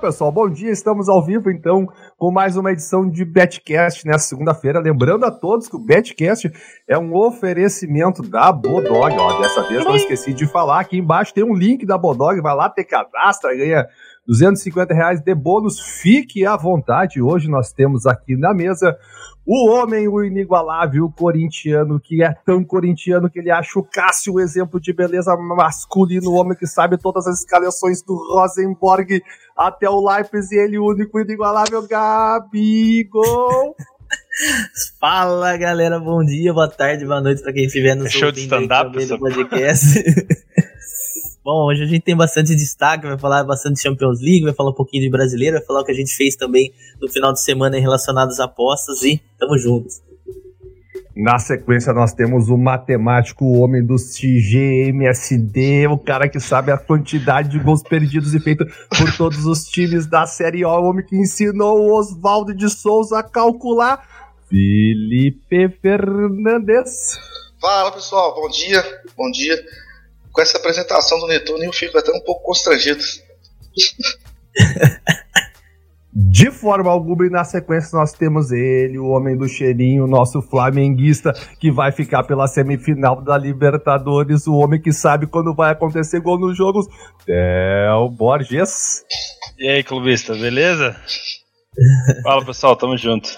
Olá pessoal, bom dia. Estamos ao vivo então com mais uma edição de Betcast nessa segunda-feira. Lembrando a todos que o Betcast é um oferecimento da Bodog. Ó, dessa vez não esqueci de falar. Aqui embaixo tem um link da Bodog. Vai lá, ter cadastra, ganha 250 reais de bônus. Fique à vontade. Hoje nós temos aqui na mesa o homem, o inigualável o corintiano, que é tão corintiano que ele acha o Cássio o exemplo de beleza masculino, o homem que sabe todas as escalações do Rosenborg até o Leipzig, ele o único inigualável Gabigol. Fala galera, bom dia, boa tarde, boa noite para quem estiver no é show de stand-up podcast. Bom, hoje a gente tem bastante destaque, vai falar bastante de Champions League, vai falar um pouquinho de brasileiro, vai falar o que a gente fez também no final de semana em relacionados a apostas e tamo juntos. Na sequência, nós temos o matemático, o homem do CGMSD, o cara que sabe a quantidade de gols perdidos e feitos por todos os times da Série O, o homem que ensinou o Oswaldo de Souza a calcular, Felipe Fernandes. Fala pessoal, bom dia, bom dia com essa apresentação do Netuno eu fico até um pouco constrangido. De forma alguma, e na sequência nós temos ele, o homem do cheirinho, nosso flamenguista, que vai ficar pela semifinal da Libertadores, o homem que sabe quando vai acontecer gol nos jogos, Theo Borges. E aí, clubista, beleza? Fala pessoal, tamo junto.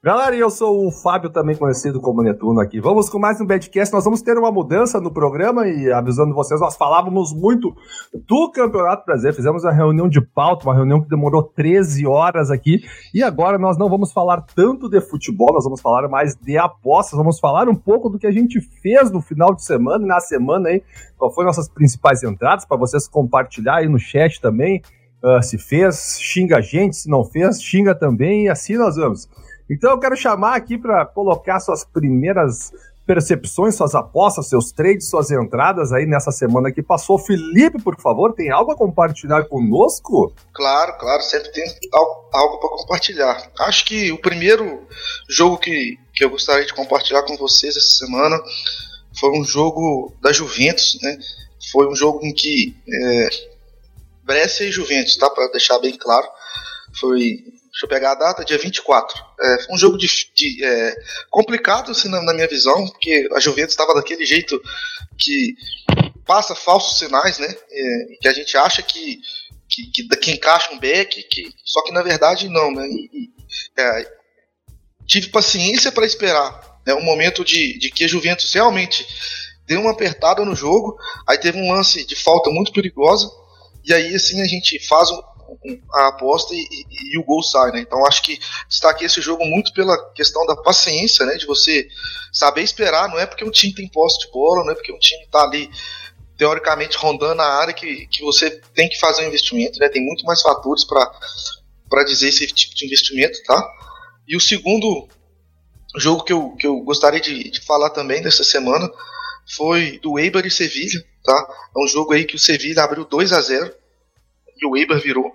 Galera, eu sou o Fábio, também conhecido como Netuno aqui. Vamos com mais um Badcast. Nós vamos ter uma mudança no programa e avisando vocês, nós falávamos muito do Campeonato Brasileiro. Fizemos uma reunião de pauta, uma reunião que demorou 13 horas aqui. E agora nós não vamos falar tanto de futebol, nós vamos falar mais de apostas. Vamos falar um pouco do que a gente fez no final de semana e na semana aí. Qual foi nossas principais entradas, para vocês compartilhar aí no chat também. Uh, se fez, xinga a gente, se não fez, xinga também, e assim nós vamos. Então eu quero chamar aqui para colocar suas primeiras percepções, suas apostas, seus trades, suas entradas aí nessa semana que passou. Felipe, por favor, tem algo a compartilhar conosco? Claro, claro, sempre tem algo, algo para compartilhar. Acho que o primeiro jogo que, que eu gostaria de compartilhar com vocês essa semana foi um jogo da Juventus, né? Foi um jogo em que é, Brescia e Juventus, tá? Para deixar bem claro, foi Deixa eu pegar a data, dia 24. É, um jogo de, de é, complicado, assim, na, na, minha visão, porque a Juventus estava daquele jeito que passa falsos sinais, né? É, que a gente acha que, que, que, que encaixa um back, que, só que na verdade não, né? E, é, tive paciência para esperar né, um momento de, de que a Juventus realmente deu uma apertada no jogo, aí teve um lance de falta muito perigosa, e aí assim a gente faz um, a aposta e, e, e, o gol sai, né? Então acho que destaquei esse jogo muito pela questão da paciência, né? De você saber esperar, não é porque um time tem posse de bola, não é porque um time está ali teoricamente rondando a área que, que você tem que fazer um investimento, né? Tem muito mais fatores para dizer esse tipo de investimento, tá? E o segundo jogo que eu, que eu gostaria de, de falar também dessa semana foi do Eibar e Sevilha, tá? É um jogo aí que o Sevilha abriu 2 a 0 e o Eibar virou.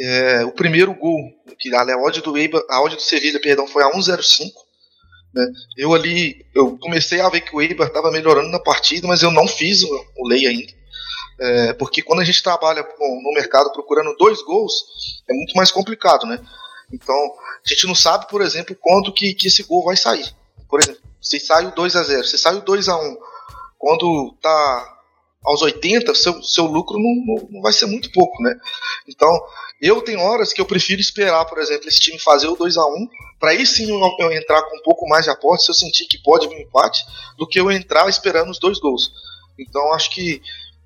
É, o primeiro gol, que a odd do Eibar, a odd do Sevilha, perdão, foi a 1.05. Né? Eu ali, eu comecei a ver que o Eibar estava melhorando na partida, mas eu não fiz o, o lei ainda. É, porque quando a gente trabalha no mercado procurando dois gols, é muito mais complicado, né? Então, a gente não sabe, por exemplo, quando que, que esse gol vai sair. Por exemplo, se sai o 2 a 0 se sai o 2 a 1 quando tá aos 80, seu, seu lucro não, não vai ser muito pouco, né? Então, eu tenho horas que eu prefiro esperar, por exemplo, esse time fazer o 2 a 1 para aí sim eu, eu, entrar com um pouco mais de aporte, se eu sentir que pode vir um empate, do que eu entrar esperando os dois gols. Então, acho que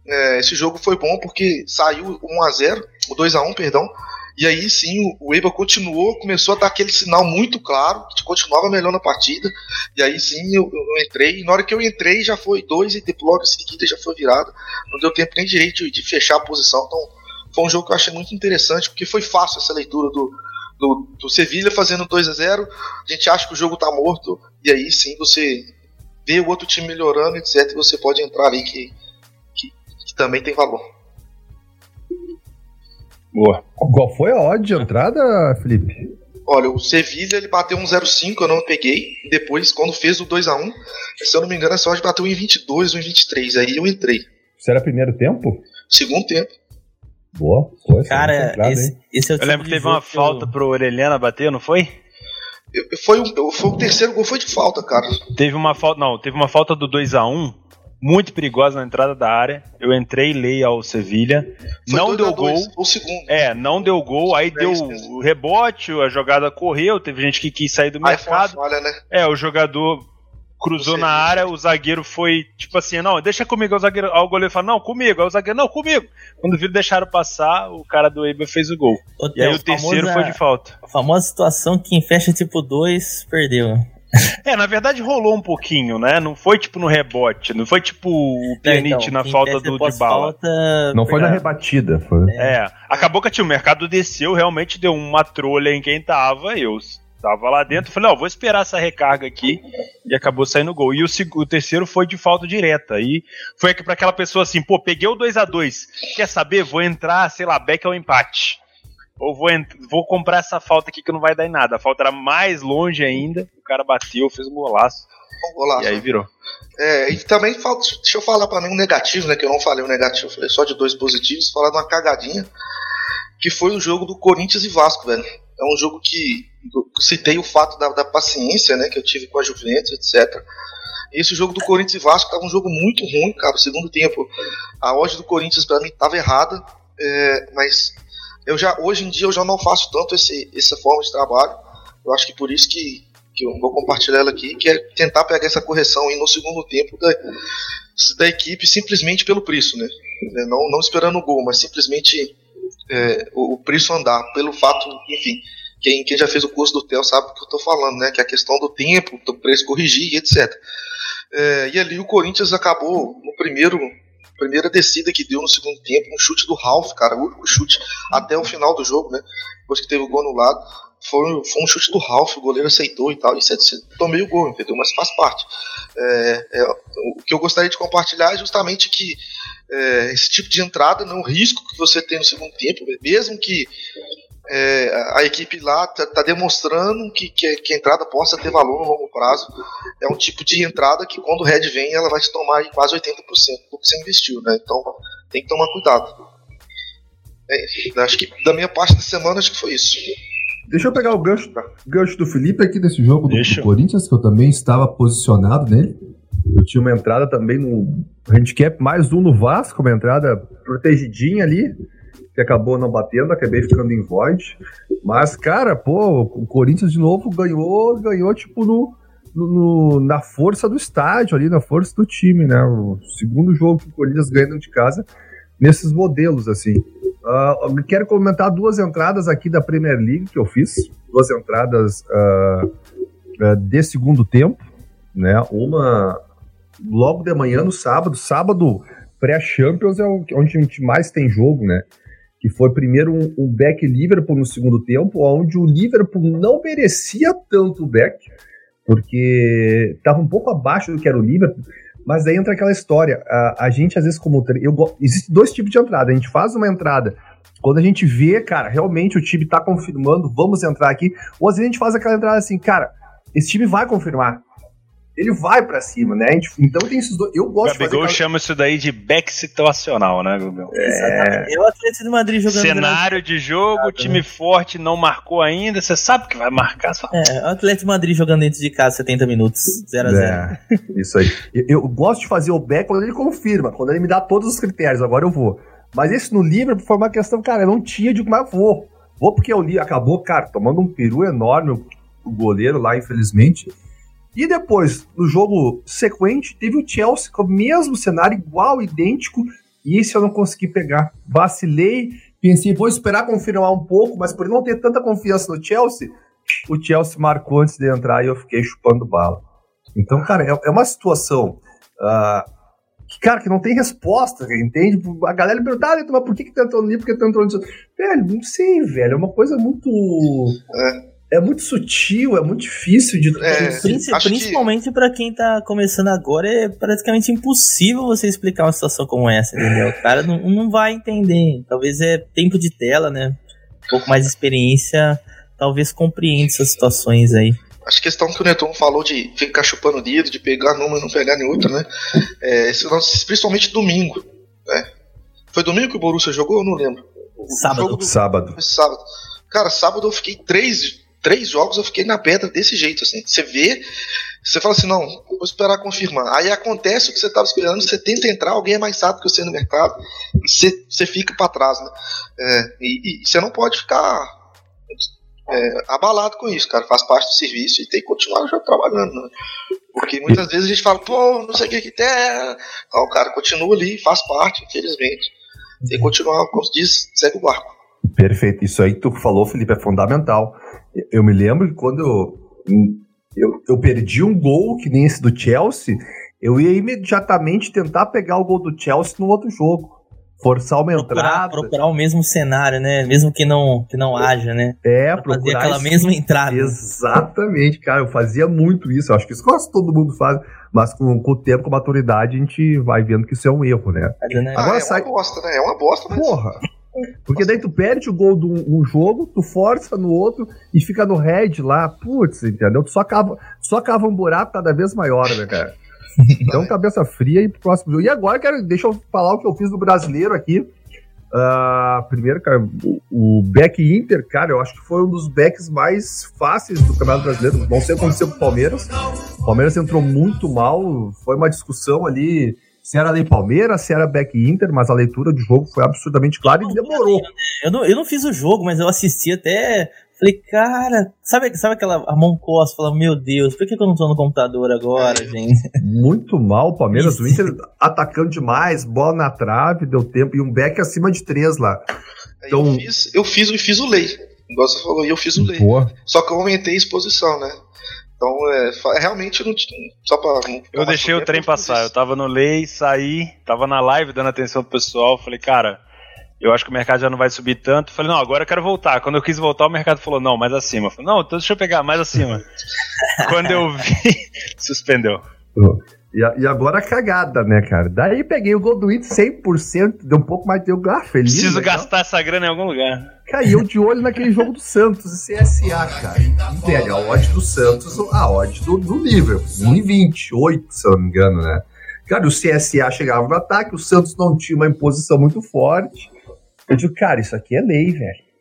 é, esse jogo foi bom porque saiu 1 a 0 o 2 a 1 perdão, e aí sim o Eibar continuou, começou a dar aquele sinal muito claro, que continuava melhor na partida. E aí sim eu, eu entrei. E na hora que eu entrei já foi dois e logo em seguida já foi virado. Não deu tempo nem direito de, de fechar a posição. Então foi um jogo que eu achei muito interessante, porque foi fácil essa leitura do, do, do Sevilha fazendo 2 a 0 A gente acha que o jogo está morto. E aí sim você vê o outro time melhorando, etc. E você pode entrar ali que, que, que também tem valor. Boa. Qual foi a odd de entrada, Felipe? Olha, o Sevilha ele bateu um 0,5, eu não peguei. Depois, quando fez o 2x1, se eu não me engano, essa odd bateu em 22 ou em 23. Aí eu entrei. Isso era primeiro tempo? Segundo tempo. Boa, boa. Cara, entrada, esse, esse, é o Eu tipo lembro que teve uma que falta eu... pro Orelhana bater, não foi? Foi, um, foi o terceiro gol, foi de falta, cara. Teve uma falta, não, teve uma falta do 2 a 1 muito perigosa na entrada da área. Eu entrei lei ao Sevilha. Foi não deu gol. O segundo. É, não deu gol. Aí deu o rebote, a jogada correu. Teve gente que quis sair do Aí mercado. Falha, né? É, o jogador cruzou na área, o zagueiro foi tipo assim, não, deixa comigo, o zagueiro, o goleiro fala, não, comigo, aí o zagueiro, não, comigo. Quando viram deixaram passar, o cara do Eibar fez o gol. O E aí o terceiro foi de falta. A famosa situação que quem fecha tipo 2 perdeu. É, na verdade rolou um pouquinho, né? Não foi tipo no rebote, não foi tipo o Pjanic Então, na falta do de bala. falta, Não foi na rebatida, foi. É, acabou que o mercado desceu, realmente deu uma trolha em quem tava, eu tava lá dentro, falei, ó, vou esperar essa recarga aqui, e acabou saindo gol. E o, o terceiro foi de falta direta, e foi para aquela pessoa assim, pô, peguei o 2 a 2 quer saber, vou entrar, sei lá, back ao empate. Ou vou, vou comprar essa falta aqui que não vai dar em nada. A falta era mais longe ainda, o cara bateu, fez um golaço, Um golaço. e aí virou. É, e também falta, deixa eu falar pra mim um negativo, né? Que eu não falei o negativo, eu falei só de dois positivos, falar de uma cagadinha, que foi o jogo do Corinthians e Vasco, velho. É um jogo que citei o fato da, da paciência, né, que eu tive com a Juventus, etc. Esse jogo do Corinthians e Vasco tava um jogo muito ruim, cara. O segundo tempo, a odd do Corinthians pra mim tava errada, é, mas eu já hoje em dia eu já não faço tanto esse, essa forma de trabalho. Eu acho que por isso que, que eu vou compartilhar ela aqui, que é tentar pegar essa correção aí no segundo tempo da, da equipe simplesmente pelo preço, né? É, Não, não esperando o gol, mas simplesmente é, o, o preço andar, pelo fato, enfim, quem, quem já fez o curso do TEL sabe o que eu tô falando, né? Que é a questão do tempo, do preço corrigir, etc. É, e ali o Corinthians acabou no primeiro primeira descida que deu no segundo tempo, um chute do Ralf, cara, o único chute até o final do jogo, né? Depois que teve o gol anulado, foi, foi um chute do Ralf, o goleiro aceitou e tal, e você- você- tomei o gol, entendeu? Mas faz parte. É, é, o que eu gostaria de compartilhar é justamente que é, esse tipo de entrada, não o risco que você tem no segundo tempo, mesmo que é, a equipe lá tá, tá demonstrando que, que, que a entrada possa ter valor no longo prazo. É um tipo de entrada que quando o Red vem, ela vai te tomar quase 80% do que você investiu, né? Então tem que tomar cuidado. É, acho que da minha parte da semana, acho que foi isso. Deixa eu pegar o gancho, gancho do Felipe aqui desse jogo do, do Corinthians, que eu também estava posicionado nele. Eu tinha uma entrada também no handicap, mais um no Vasco, uma entrada protegidinha ali, que acabou não batendo, acabei ficando em void. Mas, cara, pô, o Corinthians de novo ganhou, ganhou tipo no, no- na força do estádio ali, na força do time, né? O segundo jogo que o Corinthians ganha de casa nesses modelos, assim. Eu quero comentar duas entradas aqui da Premier League que eu fiz, duas entradas ah, ah, de segundo tempo, né? Uma logo de manhã no sábado, sábado pré-Champions é onde a gente mais tem jogo, né? Que foi primeiro um, um back Liverpool no segundo tempo, onde o Liverpool não merecia tanto o back, porque estava um pouco abaixo do que era o Liverpool, mas daí entra aquela história. A, a gente, às vezes, como. Eu, existe dois tipos de entrada. A gente faz uma entrada quando a gente vê, cara, realmente o time tá confirmando, vamos entrar aqui. Ou às vezes a gente faz aquela entrada assim, cara, esse time vai confirmar. Ele vai pra cima, né? Gente- então tem esses dois. Eu O gosto de fazer. Gabigol chama isso daí de back situacional, né, Gabigol? Exatamente. É o Atlético de Madrid jogando Cenário de jogo, time forte não marcou ainda, você sabe que vai marcar. Só... É, o Atlético de Madrid jogando dentro de casa 70 minutos, 0 a 0 É, isso aí. Eu, eu gosto de fazer o back quando ele confirma, quando ele me dá todos os critérios, agora eu vou. Mas esse no Liverpool foi uma questão, cara, eu não tinha de mas vou. Vou porque o Li acabou, cara, tomando um peru enorme, o goleiro lá, infelizmente. E depois, no jogo sequente, teve o Chelsea com o mesmo cenário, igual, idêntico, e esse eu não consegui pegar. Vacilei, pensei, vou esperar confirmar um pouco, mas por não ter tanta confiança no Chelsea, o Chelsea marcou antes de entrar e eu fiquei chupando bala. Então, cara, é, é uma situação ah, que, cara, que não tem resposta, entende? A galera me pergunta, ah, mas por que, que tu entrou ali? Por que tu entrou nisso? Velho, não sei, velho. É uma coisa muito. É, muito sutil, é muito difícil de. É, Princi- acho que- principalmente pra quem tá começando agora, é praticamente impossível você explicar uma situação como essa, entendeu? O cara não, não vai entender. Talvez é tempo de tela, né? Um pouco mais de experiência, talvez compreenda essas situações aí. Acho que a questão que o Neton falou de ficar chupando o dedo, de pegar numa e não pegar em outra, né? É, principalmente domingo. Né? Foi domingo que o Borussia jogou? Eu não lembro. Sábado. do- Sábado. sábado. Cara, sábado eu fiquei três, três jogos, eu fiquei na pedra desse jeito, assim. Você vê, você fala assim, não, vou esperar confirmar. Aí acontece o que você estava esperando, você tenta entrar, alguém é mais rápido que você no mercado, e você, você fica para trás, né? É, e, e você não pode ficar é, abalado com isso, cara. Faz parte do serviço e tem que continuar trabalhando, né? Porque muitas vezes a gente fala, pô, não sei o que que tem. Então, o cara continua ali, faz parte, infelizmente. Tem que continuar, como se diz, segue o barco. Perfeito. Isso aí que tu falou, Felipe, é fundamental. Eu me lembro que quando eu, eu, eu perdi um gol que nem esse do Chelsea, eu ia imediatamente tentar pegar o gol do Chelsea no outro jogo. Forçar uma Procurar, entrada. procurar o mesmo cenário, né? Mesmo que não, que não haja, né? É, Pra fazer procurar aquela esse- mesma entrada. Exatamente, cara. Eu fazia muito isso. Eu acho que isso quase todo mundo faz. Mas com, com o tempo, com a maturidade, a gente vai vendo que isso é um erro, né? né? Agora ah, é sai- uma bosta, né? É uma bosta, mas. Porra! Porque daí tu perde o gol de um, jogo, tu força no outro e fica no head lá. Putz, entendeu? Tu só cava, só cava um buraco cada vez maior, né, cara? Então, cabeça fria e pro próximo jogo. E agora, quero, deixa eu falar o que eu fiz no brasileiro aqui. Ah, primeiro, cara, o, o back Inter, cara, eu acho que foi um dos backs mais fáceis do Campeonato Brasileiro. Não sei o que aconteceu com o Palmeiras. O Palmeiras entrou muito mal. Foi uma discussão ali se era lei Palmeiras, se era back Inter, mas a leitura do jogo foi absurdamente clara e demorou. Eu não, eu não fiz o jogo, mas eu assisti até. Falei, cara, sabe, sabe aquela a mão costa? Falando, meu Deus, por que, que eu não tô no computador agora, gente? Muito mal o Palmeiras. O Isso. Inter atacando demais, bola na trave, deu tempo. E um back acima de três lá. Aí Então- eu fiz, eu fiz, eu fiz o lei. Igual você falou, e eu fiz o lei. Boa. Só que eu aumentei a exposição, né? Então, é, fa- realmente, não só pra. não- Eu deixei o trem passar. Eu tava no lei, saí, tava na live dando atenção pro pessoal. Falei, cara, eu acho que o mercado já não vai subir tanto. Falei, não, agora eu quero voltar. Quando eu quis voltar, o mercado falou, não, mais acima. Falei, não, então deixa eu pegar mais acima. Quando eu vi, suspendeu. E, agora a cagada, né, cara? Daí peguei o gol do Inter 100%, deu um pouco mais de eu ah, feliz. Preciso legal. gastar essa grana em algum lugar. Caiu de olho naquele jogo do Santos e CSA, cara. E a odd do Santos, a odd do, do Liverpool. 1,28, se eu não me engano, né? Cara, o CSA chegava no ataque, o Santos não tinha uma imposição muito forte. Eu digo, cara, isso aqui é lei, velho.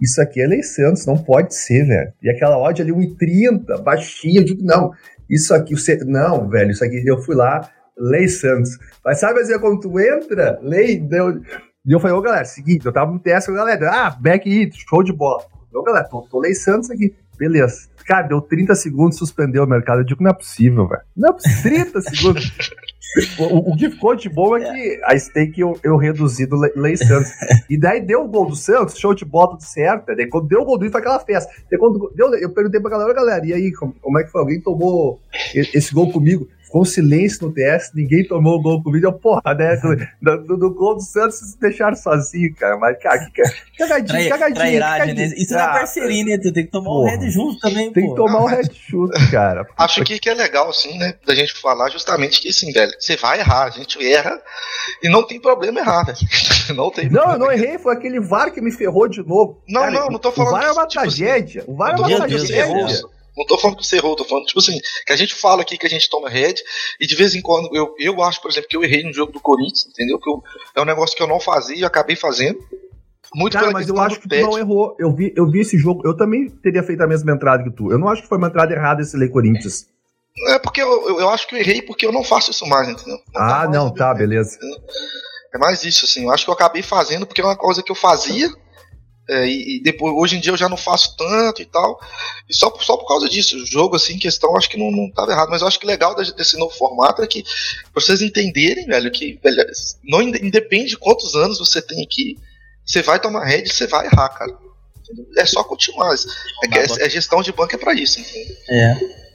Isso aqui é lei Santos, não pode ser, velho. E aquela odd ali, 1,30, baixinha, eu digo, não, isso aqui, você... não, velho, isso aqui, eu fui lá, lei Santos. Mas sabe assim, quando tu entra, lei, deu... E eu falei, ô galera, seguinte, eu tava no teste com a galera, ah, back hit, show de bola. Ô galera, tô, tô lei Santos aqui, beleza. Cara, deu 30 segundos, suspendeu o mercado. Eu digo, não é possível, velho. Não é possível, 30 segundos. O, o- que ficou de bom é que a stake eu, eu reduzi do Le- Lei Santos. E daí deu o gol do Santos, show de bola, tudo certo. Daí quando deu o gol do Inter, foi aquela festa. Daí quando deu, eu perguntei pra galera, galera, e aí, como, como é que foi? Alguém tomou esse gol comigo? Um silêncio no TS, ninguém tomou o gol comigo. Eu, porra, né? Do, do, do gol do Santos, se deixaram sozinho, cara. Mas, cara, que ca- cagadinho, Trai, cagadinho. trairagem, né? Isso não é Ah, parceria, né? Tu tem que tomar o porra. head junto também, Tem que tomar o headshot, cara. Acho que, que é legal, assim, né? Da gente falar justamente que, assim, velho, você vai errar, a gente erra e não tem problema errar, velho. Não tem Não, eu não errei, foi aquele VAR que me ferrou de novo. Não, Cara, não, não tô falando O VAR é uma tipo assim, tragédia. O VAR é uma que Deus Não tô falando que você errou, tô falando, tipo assim, que a gente fala aqui que a gente toma head, e de vez em quando, eu, eu acho, por exemplo, que eu errei no jogo do Corinthians, entendeu? Que eu- é um negócio que eu não fazia e acabei fazendo. Muito Cara, mas eu acho que tu não errou. Eu vi, eu vi esse jogo, eu também teria feito a mesma entrada que tu. Eu não acho que foi uma entrada errada esse Lei Corinthians. É porque eu, eu, eu acho que eu errei porque eu não faço isso mais, entendeu? Ah, mais não, tá, beleza. É mais isso, assim. Eu acho que eu acabei fazendo porque é uma coisa que eu fazia. É, e, e depois, hoje em dia eu já não faço tanto e tal. E só, por- só por causa disso. O jogo, assim, em questão, acho que não, não tava errado. Mas eu acho que legal desse, novo formato é que, vocês entenderem, velho, que velho, não inde- independe de quantos anos você tem aqui, você vai tomar head você vai errar, cara. É só continuar. É, é, é gestão de banco é pra isso, entendeu? É.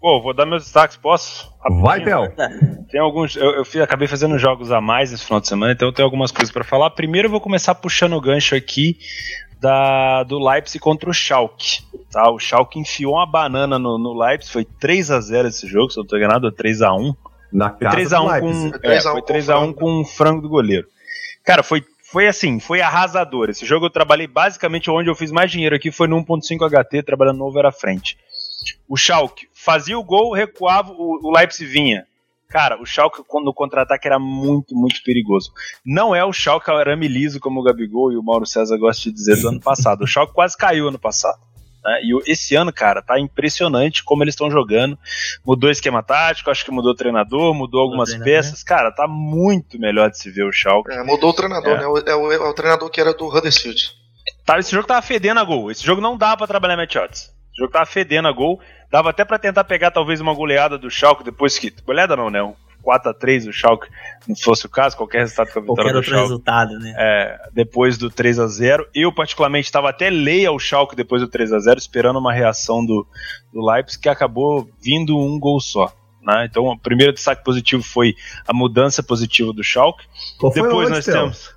Pô, vou dar meus destaques, posso? Vai, Rapidinho. Pel. Tem alguns. Eu, eu fiz- acabei fazendo jogos a mais esse final de semana, então eu tenho algumas coisas pra falar. Primeiro eu vou começar puxando o gancho aqui da, do Leipzig contra o Schalke. Tá? O Schalke enfiou uma banana no, no Leipzig, foi 3 a 0 esse jogo, se eu não tô enganado, ou 3 a 1 Na Foi casa 3x1 do com, Leipzig. Foi é, 3 a 1 foi com 3 o a 1 frango. com o frango do goleiro. Cara, foi, foi assim, foi arrasador. Esse jogo eu trabalhei basicamente onde eu fiz mais dinheiro aqui foi no 1.5 HT, trabalhando no over à frente. O Schalke fazia o gol, recuava, o, o Leipzig vinha. Cara, o Schalke no contra-ataque era muito, muito perigoso. Não é o Schalke arame liso, como o Gabigol e o Mauro César gostam de dizer do ano passado. O Schalke quase caiu ano passado. Né? E esse ano, cara, tá impressionante como eles estão jogando. Mudou o esquema tático, acho que mudou o treinador, mudou algumas mudou peças. Cara, tá muito melhor de se ver o Schalke. É, mudou o treinador, é. né? É o, é o, treinador que era do Huddersfield. Tá, esse jogo tava fedendo a gol. Esse jogo não dá para trabalhar match Esse jogo tava fedendo a gol. Dava até para tentar pegar talvez uma goleada do Schalke depois que. Goleada não, né? Um 4x3 o Schalke, não fosse o caso, qualquer resultado com a vitória qualquer do outro Schalke. resultado, né? É, depois do 3 a 0 Eu, particularmente, estava até leia ao Schalke depois do 3 a 0 esperando uma reação do, do Leipzig, que acabou vindo um gol só. Né? Então, o primeiro destaque positivo foi a mudança positiva do Schalke. Qual depois nós temos.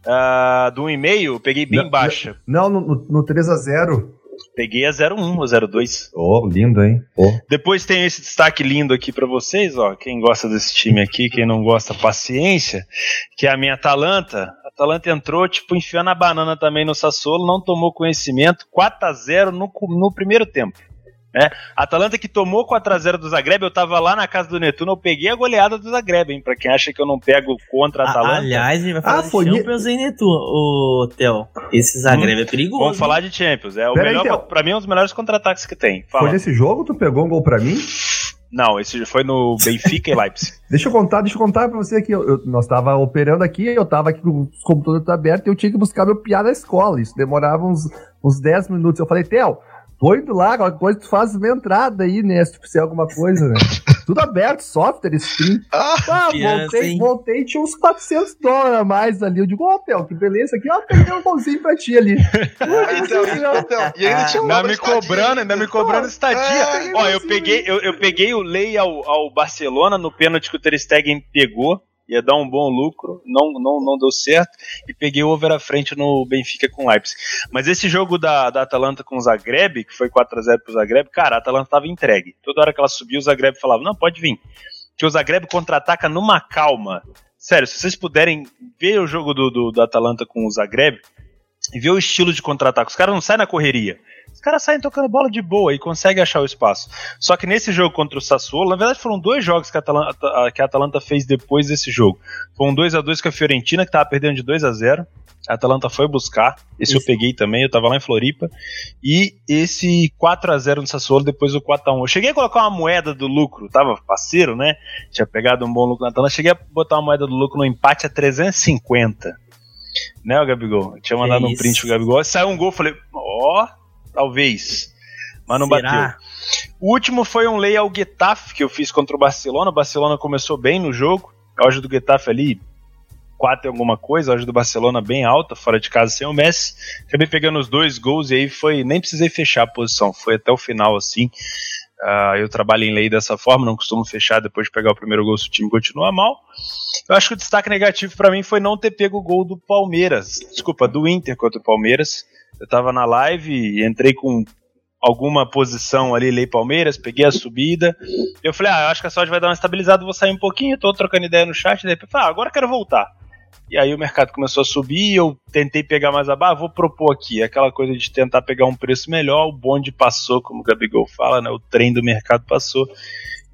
Uh, do 1,5, eu peguei bem não, baixa. Não, no, no 3 a 0 Peguei a 01 ou 02. Oh, lindo, hein? Oh. Depois tem esse destaque lindo aqui para vocês, ó. Quem gosta desse time aqui, quem não gosta, paciência. Que é a minha Atalanta. A Atalanta entrou, tipo, enfiando a banana também no Sassuolo, não tomou conhecimento. 4 a 0 no, no primeiro tempo. É, Atalanta que tomou 4x0 do Zagreb, eu tava lá na casa do Netuno, eu peguei a goleada do Zagreb, hein? Pra quem acha que eu não pego contra a Atalanta. Aliás, a gente vai falar ah, de foi Champions em Netuno, o Theo. Esse Zagreb hum. é perigoso. Vamos falar de Champions. É o Pera melhor, aí, pra mim, é um dos melhores contra-ataques que tem. Fala. Foi nesse jogo tu pegou um gol pra mim? Não, esse foi no Benfica e Leipzig. Deixa eu contar, deixa eu contar pra você aqui. Eu, eu, nós tava operando aqui, eu tava aqui com os computadores abertos e eu tinha que buscar meu piá na escola. Isso demorava uns, uns 10 minutos. Eu falei, Theo, Tô indo lá, qualquer coisa, tu faz uma entrada aí, né? Se tu fizer alguma coisa, né? Tudo aberto, software, stream. Ah, ah voltei, voltei, tinha uns 400 dólares a mais ali. Eu digo, ó, oh, que beleza aqui, ó, peguei um golzinho pra ti ali. então, então, e ainda tinha ainda me cobrando, ainda me cobrando estadia. É, ó, eu peguei, eu, eu peguei o Lei ao, ao Barcelona no pênalti que o Ter Stegen pegou ia dar um bom lucro, não, não, não deu certo, e peguei o over à frente no Benfica com Leipzig. Mas esse jogo da, da Atalanta com o Zagreb, que foi 4x0 pro Zagreb, cara, a Atalanta tava entregue. Toda hora que ela subiu, o Zagreb falava, não, pode vir. Que o Zagreb contra-ataca numa calma. Sério, se vocês puderem ver o jogo do, do, do Atalanta com o Zagreb, e ver o estilo de contra-ataque, os caras não saem na correria. Os caras saem tocando bola de boa e conseguem achar o espaço. Só que nesse jogo contra o Sassuolo, na verdade foram dois jogos que a Atalanta, que a Atalanta fez depois desse jogo. Foi um 2 a 2 com a Fiorentina, que tava perdendo de 2 a 0 a Atalanta foi buscar, esse Isso. eu peguei também, eu tava lá em Floripa. E esse 4 a 0 no Sassuolo, depois o 4 a 1 Eu cheguei a colocar uma moeda do lucro, tava parceiro, né? Tinha pegado um bom lucro na Atalanta. Cheguei a botar uma moeda do lucro no empate a 350. Né, o Gabigol? Eu tinha mandado um print pro Gabigol. Saiu um gol, falei, ó, oh, Talvez. Mas não Será? bateu. O último foi um lay ao Getafe que eu fiz contra o Barcelona. O Barcelona começou bem no jogo. A odd do Getafe ali, 4 e alguma coisa. A odd do Barcelona bem alta, fora de casa sem o Messi. Acabei pegando os dois gols e aí foi. Nem precisei fechar a posição. Foi até o final assim. Uh, eu trabalho em lei dessa forma, não costumo fechar depois de pegar o primeiro gol se o time continua mal. Eu acho que o destaque negativo para mim foi não ter pego o gol do Palmeiras, desculpa, do Inter contra o Palmeiras. Eu tava na live, entrei com alguma posição ali, Lei Palmeiras, peguei a subida. Eu falei, ah, eu acho que a sorte vai dar uma estabilizada, vou sair um pouquinho, tô trocando ideia no chat, daí falei, ah, agora quero voltar. E aí o mercado começou a subir, eu tentei pegar mais abaixo, vou propor aqui, aquela coisa de tentar pegar um preço melhor, o bonde passou, como o Gabigol fala, né, o trem do mercado passou,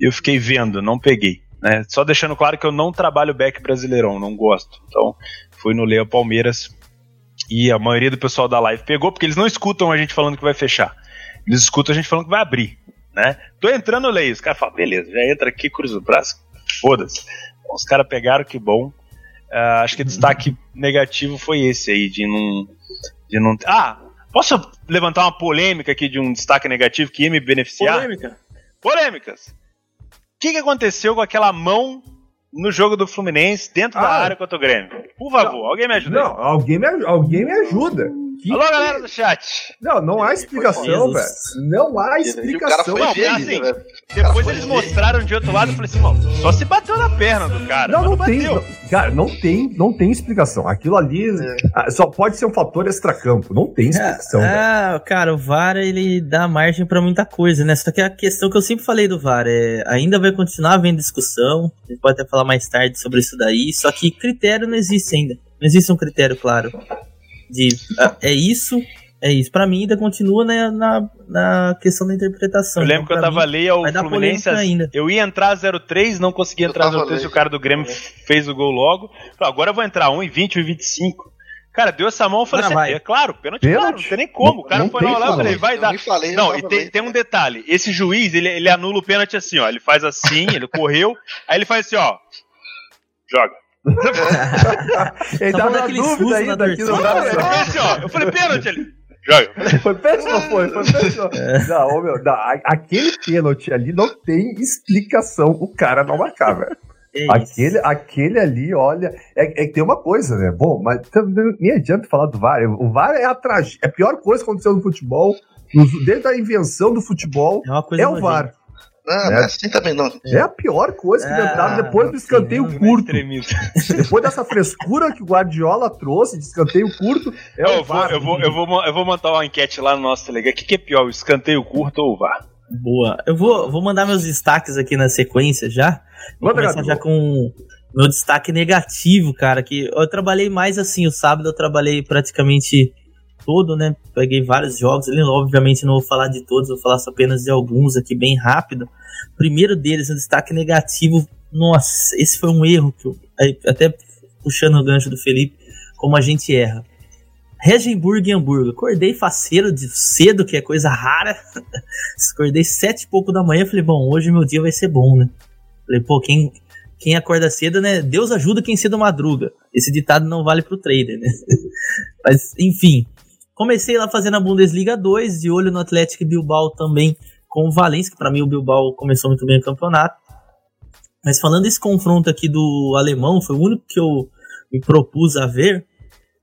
e eu fiquei vendo, não peguei. Né, só deixando claro que eu não trabalho back brasileirão, não gosto. Então, fui no Leia Palmeiras, e a maioria do pessoal da live pegou, porque eles não escutam a gente falando que vai fechar. Eles escutam a gente falando que vai abrir, né? Tô entrando, leio. Os caras falam, beleza, já entra aqui, cruza o braço, foda-se. Os caras pegaram, que bom. Uh, acho que o destaque negativo foi esse aí, de não, de não. Ah, posso levantar uma polêmica aqui de um destaque negativo que ia me beneficiar? Polêmica. Polêmicas. O que, que aconteceu com aquela mão no jogo do Fluminense, dentro ah, da área contra o Grêmio. Por favor, não, alguém me ajuda. Não, alguém me, alguém me ajuda. Que Alô, galera do chat. Não, não há explicação, velho. Não há explicação. Não, assim, depois eles mostraram de outro lado e falei assim, mano, só se bateu na perna do cara. Não, não, não tem. Não, cara, não tem, não tem explicação. Aquilo ali é. só pode ser um fator extracampo. Não tem explicação. É, é cara, o VAR ele dá margem para muita coisa, né? Só que a questão que eu sempre falei do VAR é ainda vai continuar havendo discussão. A gente pode até falar mais tarde sobre isso daí. Só que critério não existe ainda. Não existe um critério claro de é isso, É isso. Pra mim ainda continua na, na, na questão da interpretação. Eu lembro Então, que eu tava mim, ali dar Fluminense. polêmica ainda. Eu ia entrar 0-3, não consegui Eu entrar tava 0-3 e ali. o cara do Grêmio fez o gol logo. Falei, agora eu vou entrar 1,20, 1,25. Cara, deu essa mão, eu falei assim, é claro, pênalti, Pênalti? claro, não tem nem como. O cara Não foi lá, eu falei, vai Eu dar. falei, Não, e tem, tem um detalhe. Esse juiz, ele, ele anula o pênalti assim, ó. Ele faz assim, ele correu, aí ele faz assim, ó. Joga. Ele Só tava na aquele dúvida susto ainda aqui no. Ele braço. fez assim, ó. Eu falei, pênalti. Joga. Foi pênalti não foi? Foi pênalti não? É. Não, meu, não, a- aquele pênalti ali não tem explicação o cara não marcar, velho. É isso. Aquele, aquele ali, olha, é, é que tem uma coisa, né? Bom, mas também nem adianta falar do VAR. O VAR é a, trage- é a pior coisa que aconteceu no futebol. no- Desde a invenção do futebol, É uma coisa é o. VAR. É. não é assim também não. É a pior coisa que Ah, inventaram depois do escanteio sim, curto. Depois dessa frescura que o Guardiola trouxe de escanteio curto, é eu, o vou, VAR. eu, vou, eu, vou, eu vou montar uma enquete lá no nosso Telegram. O que, que é pior, o escanteio curto ou o VAR? Boa. Eu vou, vou mandar meus destaques aqui na sequência já. Vou Manda, começar já com meu destaque negativo, cara. Que eu trabalhei mais assim, o sábado eu trabalhei praticamente todo, né? Peguei vários jogos ali. Obviamente não vou falar de todos, vou falar só apenas de alguns aqui, bem rápido. Primeiro deles, um destaque negativo. Nossa, esse foi um erro que eu, até puxando o gancho do Felipe, como a gente erra. Regenburg e Hamburgo. Acordei faceiro de cedo, que é coisa rara. Acordei sete e pouco da manhã. Falei, bom, hoje meu dia vai ser bom, né? Falei, pô, quem, quem acorda cedo, né? Deus ajuda quem cedo madruga. Esse ditado não vale pro trader, né? Mas, enfim. Comecei lá fazendo a Bundesliga 2, de olho no Atlético Bilbao também com o Valência, que pra mim o Bilbao começou muito bem o campeonato. Mas falando desse confronto aqui do alemão, foi o único que eu me propus a ver.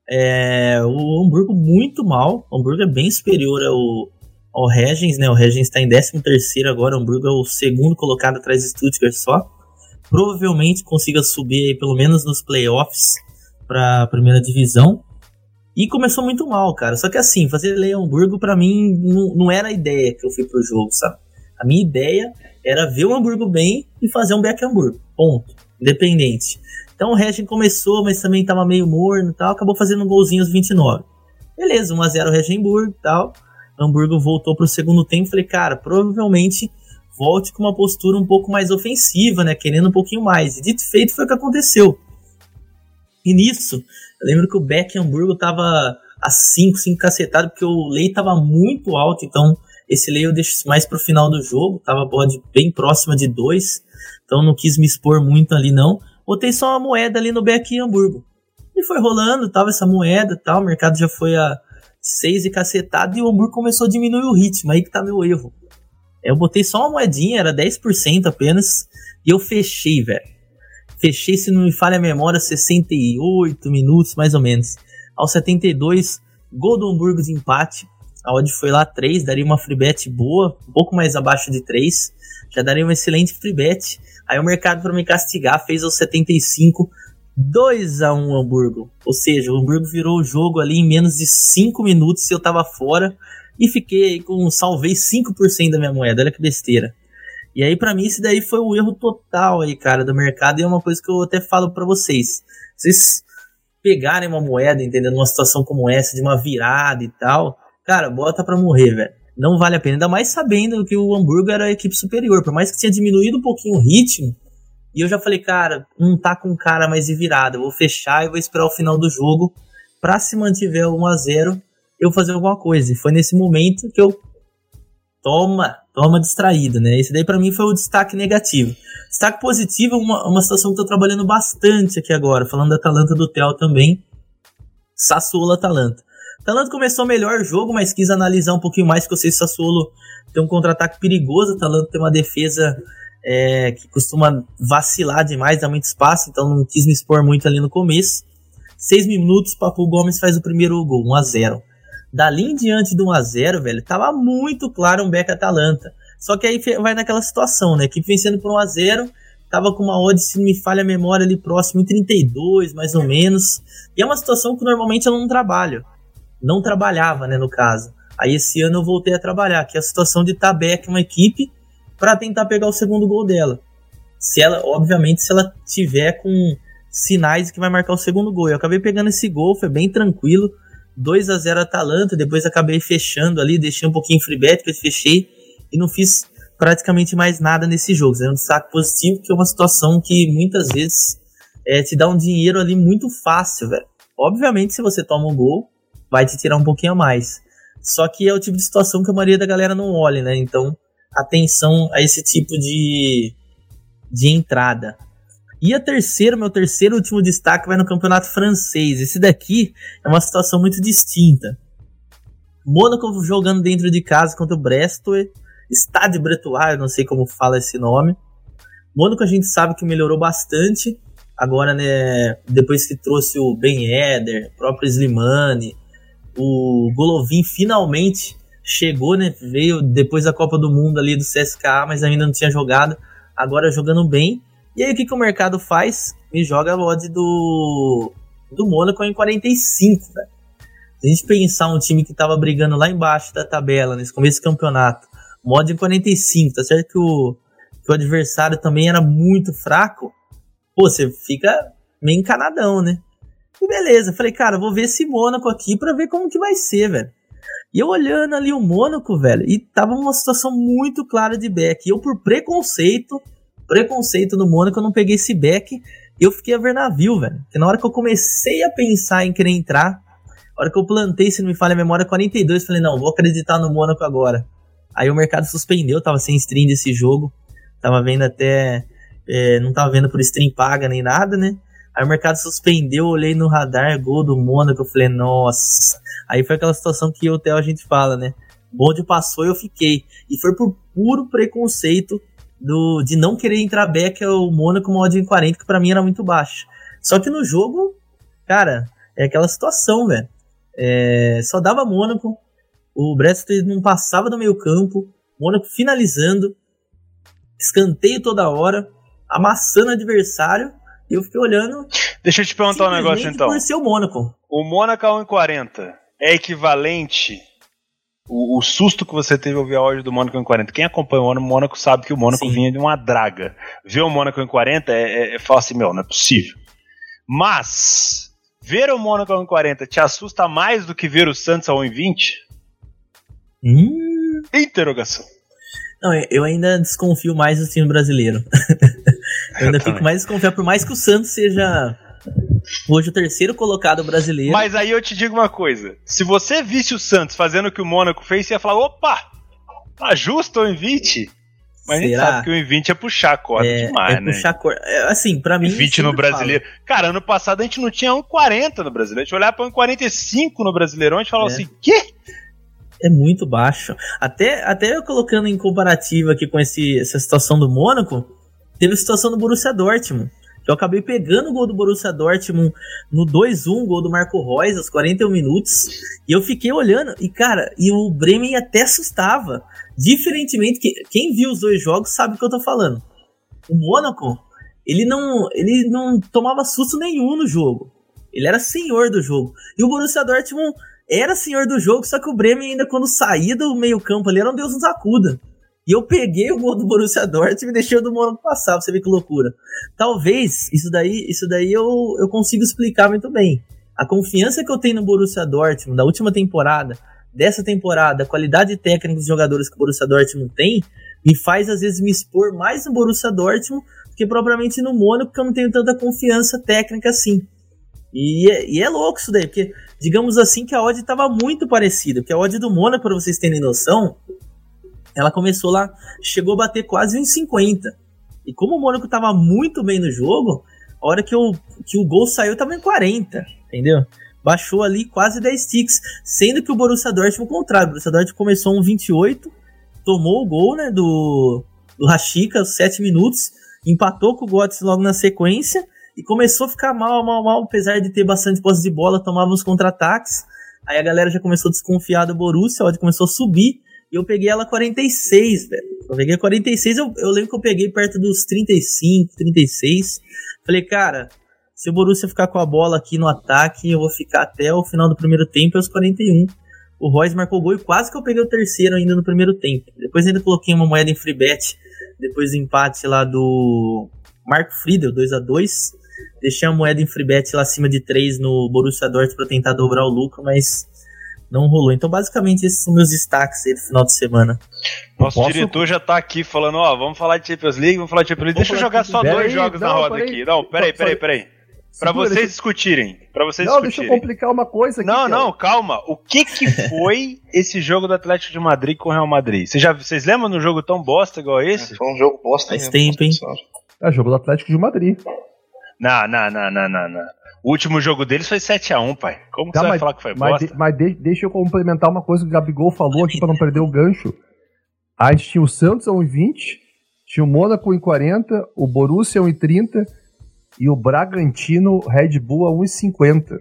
É, o Hamburgo muito mal. O Hamburgo é bem superior ao, ao Regens, né? O Regens está em 13 agora. O Hamburgo é o segundo colocado atrás do Stuttgart só. Provavelmente consiga subir aí, pelo menos nos playoffs para a primeira divisão. E começou muito mal, cara. Só que assim, fazer Lei Hamburgo pra mim não, não era a ideia que eu fui pro jogo, sabe? A minha ideia era ver o Hamburgo bem e fazer um back Hamburgo. Ponto. Independente. Então o Regen começou, mas também tava meio morno e tal. Acabou fazendo um golzinho aos 29. Beleza, 1x0 Regenburg e tal. Hamburgo voltou pro segundo tempo. Falei, cara, provavelmente volte com uma postura um pouco mais ofensiva, né? Querendo um pouquinho mais. E dito e feito foi o que aconteceu. E nisso, eu lembro que o Beck Hamburgo tava a 5, 5 cacetado, porque o lei tava muito alto, então esse lei eu deixo mais pro final do jogo, tava bode bem próxima de 2, então não quis me expor muito ali não. Botei só uma moeda ali no Beck Hamburgo. E foi rolando, tava essa moeda tal, o mercado já foi a 6 e cacetado e o Hamburgo começou a diminuir o ritmo, aí que tá meu erro. Eu botei só uma moedinha, era 10% apenas, e eu fechei, velho. Fechei, se não me falha a memória, 68 minutos, mais ou menos. Aos 72, gol do Hamburgo de empate. A odd foi lá 3, daria uma free bet boa, um pouco mais abaixo de 3. Já daria uma excelente free bet. Aí o mercado, para me castigar, fez aos 75, 2 a 1 Hamburgo. Ou seja, o Hamburgo virou o jogo ali em menos de 5 minutos se eu tava fora. E fiquei com, salvei 5% da minha moeda, olha que besteira. E aí, pra mim, isso daí foi um erro total aí, cara, do mercado. E é uma coisa que eu até falo pra vocês. Vocês pegarem uma moeda, entendendo? Numa situação como essa, de uma virada e tal, cara, bota pra morrer, velho. Não vale a pena. Ainda mais sabendo que o Hamburgo era a equipe superior. Por mais que tinha diminuído um pouquinho o ritmo. E eu já falei, cara, não tá com cara mais de virada. Eu vou fechar e vou esperar o final do jogo. Pra se mantiver 1x0, eu fazer alguma coisa. E foi nesse momento que eu toma, toma distraído, né? Esse daí para mim foi o destaque negativo. Destaque positivo, uma, uma situação que eu tô trabalhando bastante aqui agora, falando da Atalanta do Theo também. Sassuolo Atalanta. Atalanta começou melhor o jogo, mas quis analisar um pouquinho mais, que eu sei que o Sassuolo tem um contra-ataque perigoso, a Atalanta tem uma defesa é, que costuma vacilar demais, dá muito espaço, então não quis me expor muito ali no começo. Seis minutos, Papu Gomes faz o primeiro gol, 1 a 0 Dali em diante do 1x0, velho, tava muito claro um Beck Atalanta. Só que aí vai naquela situação, né? Equipe vencendo por 1x0, tava com uma odd, se me falha a memória, ali próximo em 32, mais ou menos. E é uma situação que normalmente eu não trabalho. Não trabalhava, né, no caso. Aí esse ano eu voltei a trabalhar, que é a situação de estar Beck uma equipe para tentar pegar o segundo gol dela. Se ela, obviamente, se ela tiver com sinais que vai marcar o segundo gol. Eu acabei pegando esse gol, foi bem tranquilo. 2 a 0 Atalanta, depois acabei fechando ali, deixei um pouquinho free bet, depois fechei e não fiz praticamente mais nada nesse jogo. É um destaque positivo, que é uma situação que muitas vezes é, te dá um dinheiro ali muito fácil, velho. Obviamente, se você toma um gol, vai te tirar um pouquinho a mais. Só que é o tipo de situação que a maioria da galera não olha, né? Então, atenção a esse tipo de, de entrada. E a terceira, meu terceiro último destaque vai no campeonato francês. Esse daqui é uma situação muito distinta. Mônaco jogando dentro de casa contra o Brestois. Stade Bretois, não sei como fala esse nome. Mônaco a gente sabe que melhorou bastante. Agora, né, depois que trouxe o Ben Eder, o próprio Slimani, o Golovin finalmente chegou, né? Veio depois da Copa do Mundo ali do CSKA, mas ainda não tinha jogado. Agora jogando bem. E aí o que, que o mercado faz? Me joga a do, do Mônaco em 45, velho. Se a gente pensar um time que tava brigando lá embaixo da tabela, nesse começo do campeonato, mod em 45, tá certo que o, que o adversário também era muito fraco, pô, você fica meio encanadão, né? E beleza, falei, cara, vou ver esse Mônaco aqui pra ver como que vai ser, velho. E eu olhando ali o Mônaco, velho, e tava uma situação muito clara de back. E eu, por preconceito, preconceito no Mônaco, eu não peguei esse back. E eu fiquei a ver navio, velho. Porque na hora que eu comecei a pensar em querer entrar, na hora que eu plantei, se não me falha a memória, 42, falei, não, vou acreditar no Mônaco agora. Aí o mercado suspendeu, tava sem stream desse jogo. Tava vendo até. É, não tava vendo por stream paga nem nada, né? Aí o mercado suspendeu, olhei no radar, gol do Mônaco, eu falei, nossa. Aí foi aquela situação que o Theo a gente fala, né? Bonde passou e eu fiquei. E foi por puro preconceito do, de não querer entrar back ao Mônaco uma odd em 40, que para mim era muito baixo. Só que no jogo, cara, é aquela situação, velho. É, só dava Mônaco, o Brest não passava do meio campo, Mônaco finalizando, escanteio toda hora, amassando o adversário e eu fiquei olhando. Deixa eu te perguntar um negócio então. O Mônaco. O Mônaco a 1,40 é equivalente. O, o, susto que você teve ao ver a odd do Mônaco em 40. Quem acompanha o Mônaco sabe que o Mônaco vinha de uma draga. Ver o Mônaco em 40 é, é, é falar assim: meu, não é possível. Mas, ver o Mônaco em 40 te assusta mais do que ver o Santos a 1,20? Hum. Interrogação. Não, eu ainda desconfio mais do time brasileiro. eu ainda eu fico mais desconfiado, por mais que o Santos seja hoje o terceiro colocado brasileiro. Mas aí eu te digo uma coisa: se você visse o Santos fazendo o que o Mônaco fez, você ia falar: opa, tá justo o 20? Mas Será? a gente sabe que o 20 é puxar a corda é, demais, é né? Puxar a corda. É, assim, pra mim. 20 no brasileiro. Falo. Cara, ano passado a gente não tinha 1,40 no brasileiro. A gente olhava pra 1,45 no brasileirão a gente falava é. assim: quê? é muito baixo. Até, até eu colocando em comparativo aqui com esse, essa situação do Mônaco, teve a situação do Borussia Dortmund. Eu acabei pegando o gol do Borussia Dortmund no 2-1, gol do Marco Reus aos 41 minutos. E eu fiquei olhando, e cara, e o Bremen até assustava. Diferentemente, que, quem viu os dois jogos sabe o que eu tô falando. O Mônaco, ele não, ele não tomava susto nenhum no jogo. Ele era senhor do jogo. E o Borussia Dortmund era senhor do jogo, só que o Bremen ainda quando saía do meio campo ali era um Deus nos acuda. E eu peguei o gol do Borussia Dortmund e deixei o do Mônaco passar, você ver que loucura. Talvez isso daí, isso daí eu, eu consigo explicar muito bem. A confiança que eu tenho no Borussia Dortmund da última temporada, dessa temporada, a qualidade técnica dos jogadores que o Borussia Dortmund tem, me faz às vezes me expor mais no Borussia Dortmund do que propriamente no Mônaco, porque eu não tenho tanta confiança técnica assim. E é, e é louco isso daí, porque digamos assim que a odd estava muito parecida, porque a odd do Mônaco, para vocês terem noção, ela começou lá, chegou a bater quase uns 50. E como o Mônaco estava muito bem no jogo, a hora que, o que o gol saiu estava em 40, entendeu? Baixou ali quase 10 ticks, sendo que o Borussia Dortmund, o contrário, o Borussia Dortmund começou um 28, tomou o gol, né, do, do Rashica, 7 minutos, empatou com o Götze logo na sequência, e começou a ficar mal, mal, mal, apesar de ter bastante posse de bola, tomava uns contra-ataques. Aí a galera já começou a desconfiar do Borussia, a odd começou a subir, e eu peguei ela 46, velho. Eu peguei 46, eu, eu lembro que eu peguei perto dos 35, 36. Falei, cara, se o Borussia ficar com a bola aqui no ataque, eu vou ficar até o final do primeiro tempo, aos 41. O Royce marcou gol e quase que eu peguei o terceiro ainda no primeiro tempo. Depois ainda coloquei uma moeda em free bet, depois do empate lá do Marco Friedel, 2 a 2 Deixei a moeda em free bet lá acima de 3 no Borussia Dortmund pra tentar dobrar o lucro, mas não rolou. Então, basicamente, esses são meus destaques aí do final de semana. Nosso Posso- diretor já tá aqui falando, ó, vamos falar de Champions League, vamos falar de Champions League. Vamos Deixa eu jogar só dois aí, jogos na não, roda peraí. aqui. Não, peraí, peraí, peraí. Pra Segura, vocês discutirem. Pra vocês Não, deixa eu discutirem. complicar uma coisa aqui. Não, Theo. não, calma. O que que foi esse jogo do Atlético de Madrid com o Real Madrid? Vocês, já, vocês lembram de um jogo tão bosta igual esse? Foi um jogo bosta Faz mesmo, tempo, hein? É jogo do Atlético de Madrid. Não, não, não, não, não, não. O último jogo deles foi 7x1, pai. Como que Tá, você vai mas- falar que foi Mas, bosta? de- mas de- deixa eu complementar uma coisa que o Gabigol falou aqui pra não perder o gancho. A gente tinha o Santos a 1,20, tinha o Mônaco em 40, o Borussia a 1,30 e o Bragantino Red Bull a 1,50.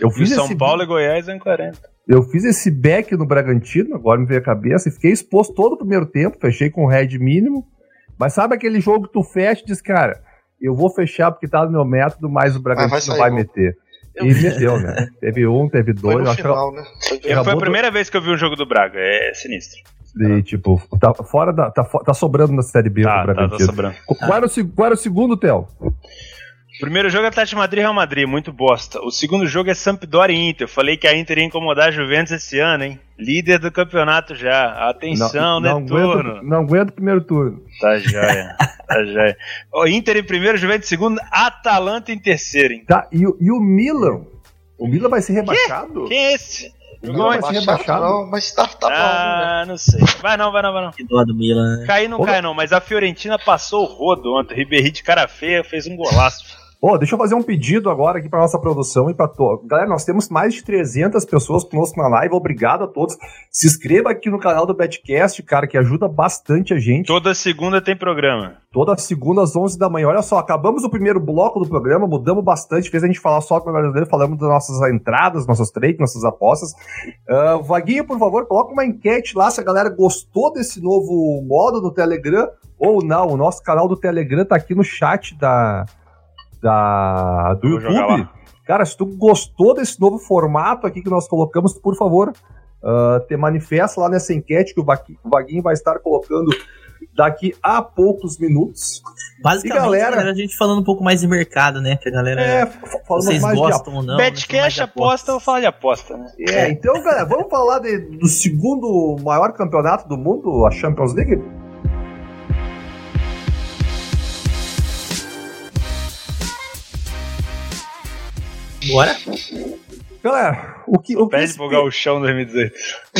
Eu E o fiz, São esse, Paulo e Goiás em 40. eu fiz esse back no Bragantino, agora me veio a cabeça, e fiquei exposto todo o primeiro tempo, fechei com o Red mínimo. Mas sabe aquele jogo que tu fecha e diz, cara, eu vou fechar porque tá no meu método, mas o Bragantino sair vai meter. Eu E meteu, né? Teve um, teve Foi dois. no acho que final, né? Foi Eu- foi a do- primeira vez que eu vi um jogo do Braga. É sinistro. E, tipo, tá fora da. Tá, tá sobrando na Série B Tá, o tá, tá Bragantino. sobrando. Qual, era o, qual era o segundo, Theo? Primeiro jogo é Atlético Madrid e Real Madrid, muito bosta. O segundo jogo é Sampdoria e Inter. Eu falei que a Inter ia incomodar a Juventus esse ano, hein? Líder do campeonato já. Atenção, não, Netuno. aguento, não aguento o primeiro turno. Tá joia, tá joia. O Inter em primeiro, Juventus em segundo, Atalanta em terceiro, hein? Tá, e, o- e o Milan? O Milan vai ser rebaixado? Quem é esse? O Milan vai ser Baixado, rebaixado? não, mas tá, tá bom, né? Ah, não sei. Vai não, vai não, vai não. Que dó do Milan, né? Cair não cai não, mas a Fiorentina passou o rodo ontem. O Ribéry de cara feia fez um golaço. Ô, deixa eu fazer um pedido agora aqui pra nossa produção e pra todos. Galera, nós temos mais de 300 pessoas conosco na live. Obrigado a todos. Se inscreva aqui no canal do Betcast, cara, que ajuda bastante a gente. Toda segunda tem programa. Toda segunda às 11 da manhã. Olha só, acabamos o primeiro bloco do programa, mudamos bastante, fez a gente falar só com o brasileiro, falamos das nossas entradas, nossos trades, nossas apostas. Ah, Vaguinho, por favor, coloca uma enquete lá se a galera gostou desse novo modo do Telegram ou não. O nosso canal do Telegram tá aqui no chat da, da do Vou YouTube. Cara, se tu gostou desse novo formato aqui que nós colocamos, por favor, ah, te manifesta lá nessa enquete que o o Vaguinho vai estar colocando daqui a poucos minutos. Basicamente, E galera- era a gente falando um pouco mais de mercado, né? Que a galera. É, vocês mais de gostam ou não. né? Betcash de aposta, eu falar de aposta, né? É, então, galera, vamos falar de- do segundo maior campeonato do mundo, a Champions League? Bora? Galera, o que. O Pede pro Gauchão 2018.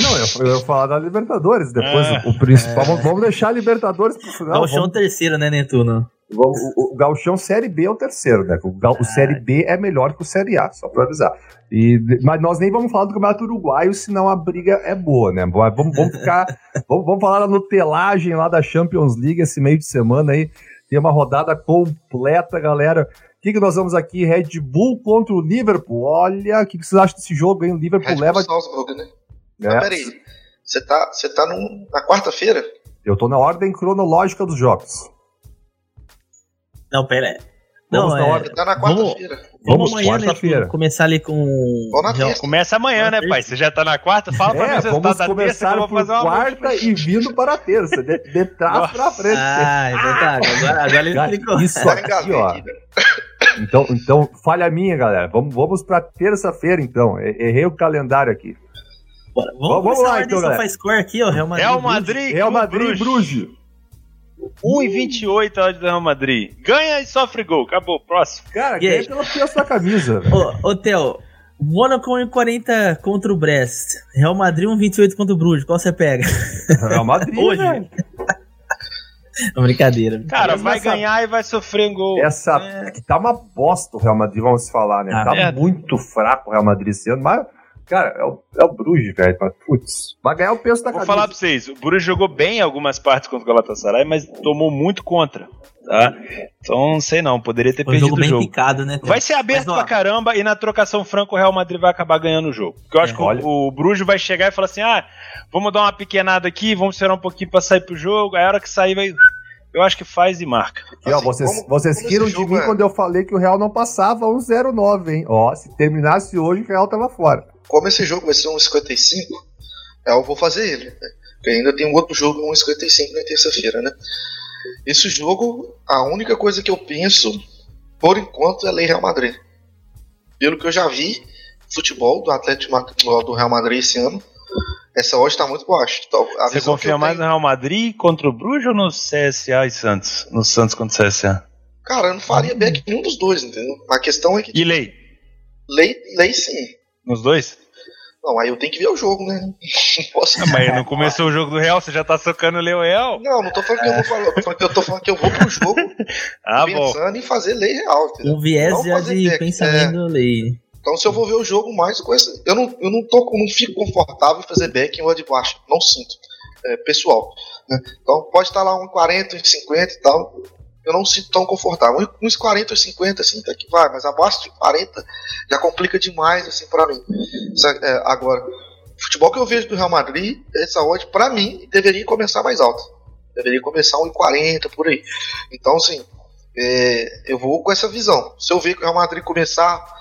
Não, eu, eu ia falar da Libertadores, depois Ah, o, o principal. Vamos, vamos deixar a Libertadores pro final. Gauchão vamos- terceiro, né, Netuno? o, o Gauchão Série B é o terceiro, né? O, Gal- o Série B é melhor que o Série A, só pra avisar. E, mas nós nem vamos falar do Campeonato Uruguaio, senão a briga é boa, né? Vamos, vamos ficar. vamos, vamos falar da nutelagem lá da Champions League esse meio de semana aí. Tem uma rodada completa, galera. O que, que nós vamos aqui? Red Bull contra o Liverpool. Olha, o que, que vocês acham desse jogo, hein? O Liverpool Red Bull leva. Salzburg, né? né? Mas peraí, você tá, você tá num- na quarta-feira? Eu tô na ordem cronológica dos jogos. Não, pera Vamos Não, na é, ordem. Você tá na Vamos- quarta-feira. Vamos Vamos, amanhã, né, quarta-feira. começar ali com. Na terça. Começa amanhã, né, pai? Você já tá na quarta? Fala pra mim É, os resultados vamos da terça que começar eu vou por fazer uma quarta e vindo para a terça, de, de trás para frente. Ah, então tá. Agora, agora ele explicou. isso aqui, ó. velho. Então, então, falha minha, galera. Vamos, vamos para terça-feira, então. Errei o calendário aqui. Bora, Vamos Vamos, lá, então, galera. SofaScore aqui, ó. Real Madrid. Real. Madrid, Real Madrid Bruges. 1,28 a odd do Real Madrid. Ganha e sofre gol. Acabou. Próximo. Cara, ganha pela peça da camisa. Ô, ô Theo, Mônaco 1,40 contra o Brest. Real Madrid 1,28 contra o Bruges. Qual você pega? Real Madrid, Hoje. velho. Não, brincadeira. Cara, Mas vai essa- ganhar e vai sofrer um gol. Essa que tá uma bosta o Real Madrid, vamos falar, né? Ah, tá merda. muito fraco o Real Madrid esse ano, mas, cara, é o, é o Bruges, velho. Mas, Putz, vai ganhar o peso da Vou camisa. falar pra vocês, o Bruges jogou bem em algumas partes contra o Galatasaray, mas tomou muito contra, tá? Então, não sei não, poderia ter Foi um perdido jogo o bem jogo. picado, né? Vai ser aberto Mas, pra caramba e na trocação franca o Real Madrid vai acabar ganhando o jogo. Porque eu acho É, que olha. o, o Bruges vai chegar e falar assim: ah, vamos dar uma pequenada aqui, vamos esperar um pouquinho pra sair pro jogo. Aí a hora que sair vai. Eu acho que faz e marca. Aqui, ó, Assim, vocês, como- vocês como riram de jogo mim é- quando eu falei que o Real não passava 1,09, hein? Ó, se terminasse hoje, o Real tava fora. Como esse jogo vai ser 1,55, eu vou fazer ele. Né? Porque ainda tem um outro jogo 1,55 na terça-feira, né? Esse jogo, a única coisa que eu penso por enquanto, é lei Real Madrid. Pelo que eu já vi, futebol do Atlético do Real Madrid esse ano, essa hoje está muito baixa. Você confia mais tenho... no Real Madrid contra o Bruges ou no CSA e Santos? No Santos contra o CSA? Cara, eu não faria back nenhum dos dois, entendeu? A questão é que. E lei? Lei, lei sim. Nos dois? Não, aí eu tenho que ver o jogo, né? Não posso. Ah, mas não começou o jogo do Real, você já tá socando o Leo Real? Não, não tô falando que eu vou falar, eu tô falando que eu, tô falando que eu vou pro jogo ah, pensando bom. em fazer lei real, entendeu? Um viés já de pensamento é. lei. Então se eu vou ver o jogo mais com esse. Eu não, eu não, tô, não fico confortável em fazer back em uma de baixo. Não sinto. É, pessoal. Né? Então pode estar lá um 40, um 50 e tal eu não sinto tão confortável. Uns 40 ou 50, assim, até que vai, mas abaixo de 40 já complica demais, assim, para mim. É, agora, o futebol que eu vejo do Real Madrid, essa odd, para mim, deveria começar mais alto. Deveria começar 1,40 por aí. Então, assim, é, eu vou com essa visão. Se eu ver que o Real Madrid começar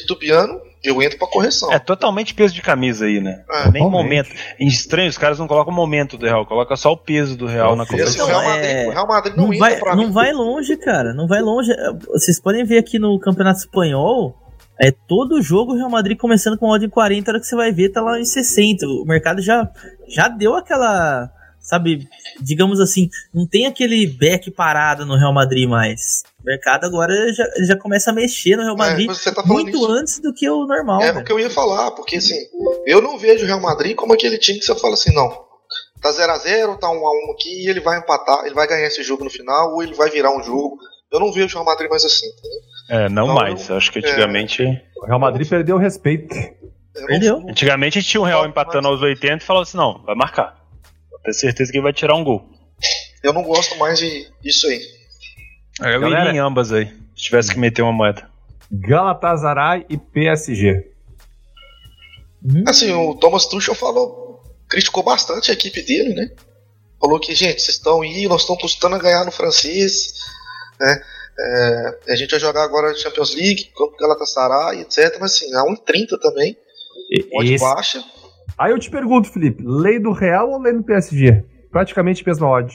titubeando, eu entro pra correção. É totalmente peso de camisa aí, né? É, Nem momento. Em estranho, os caras não colocam o momento do Real, coloca só o peso do Real na correção. O Real Madrid, é... o Real Madrid não, não vai, Não mim. vai longe, cara. Não vai longe. Vocês podem ver aqui no Campeonato Espanhol. É todo jogo o Real Madrid começando com odd em 40, a hora que você vai ver tá lá em 60. O mercado já, já deu aquela sabe, digamos assim, não tem aquele back parado no Real Madrid mais. O mercado agora já, já começa a mexer no Real é, Madrid é, tá muito isso. antes do que o normal. É o que eu ia falar, porque assim, eu não vejo o Real Madrid como aquele time que você fala assim, não, tá 0 a 0 tá 1 a 1 aqui, e ele vai empatar, ele vai ganhar esse jogo no final, ou ele vai virar um jogo. Eu não vejo o Real Madrid mais assim, entendeu? É, não então, mais. Eu, acho que antigamente. É, o Real Madrid perdeu o respeito. Perdeu. Antigamente a gente tinha um Real empatando aos 80 e falava assim: não, vai marcar. Tenho certeza que ele vai tirar um gol. Eu não gosto mais de, disso aí. Eu Galera, iria em ambas aí, se tivesse que meter uma moeda. Galatasaray e PSG. Hum? Assim, o Thomas Tuchel falou, criticou bastante a equipe dele, né? Falou que, gente, vocês estão aí, nós estamos custando a ganhar no francês, né? É, a gente vai jogar agora Champions League contra o Galatasaray, etc. Mas assim, a 1,30 também. Pode Esse... baixa. Aí eu te pergunto, Felipe, lei do Real ou lei do PSG? Praticamente mesma odd.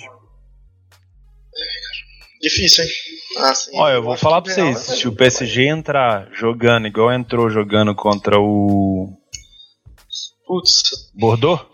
Difícil, hein? Ah, sim, Olha, eu vou falar pra vocês, se o PSG entrar jogando igual entrou jogando contra o. Putz. Bordeaux?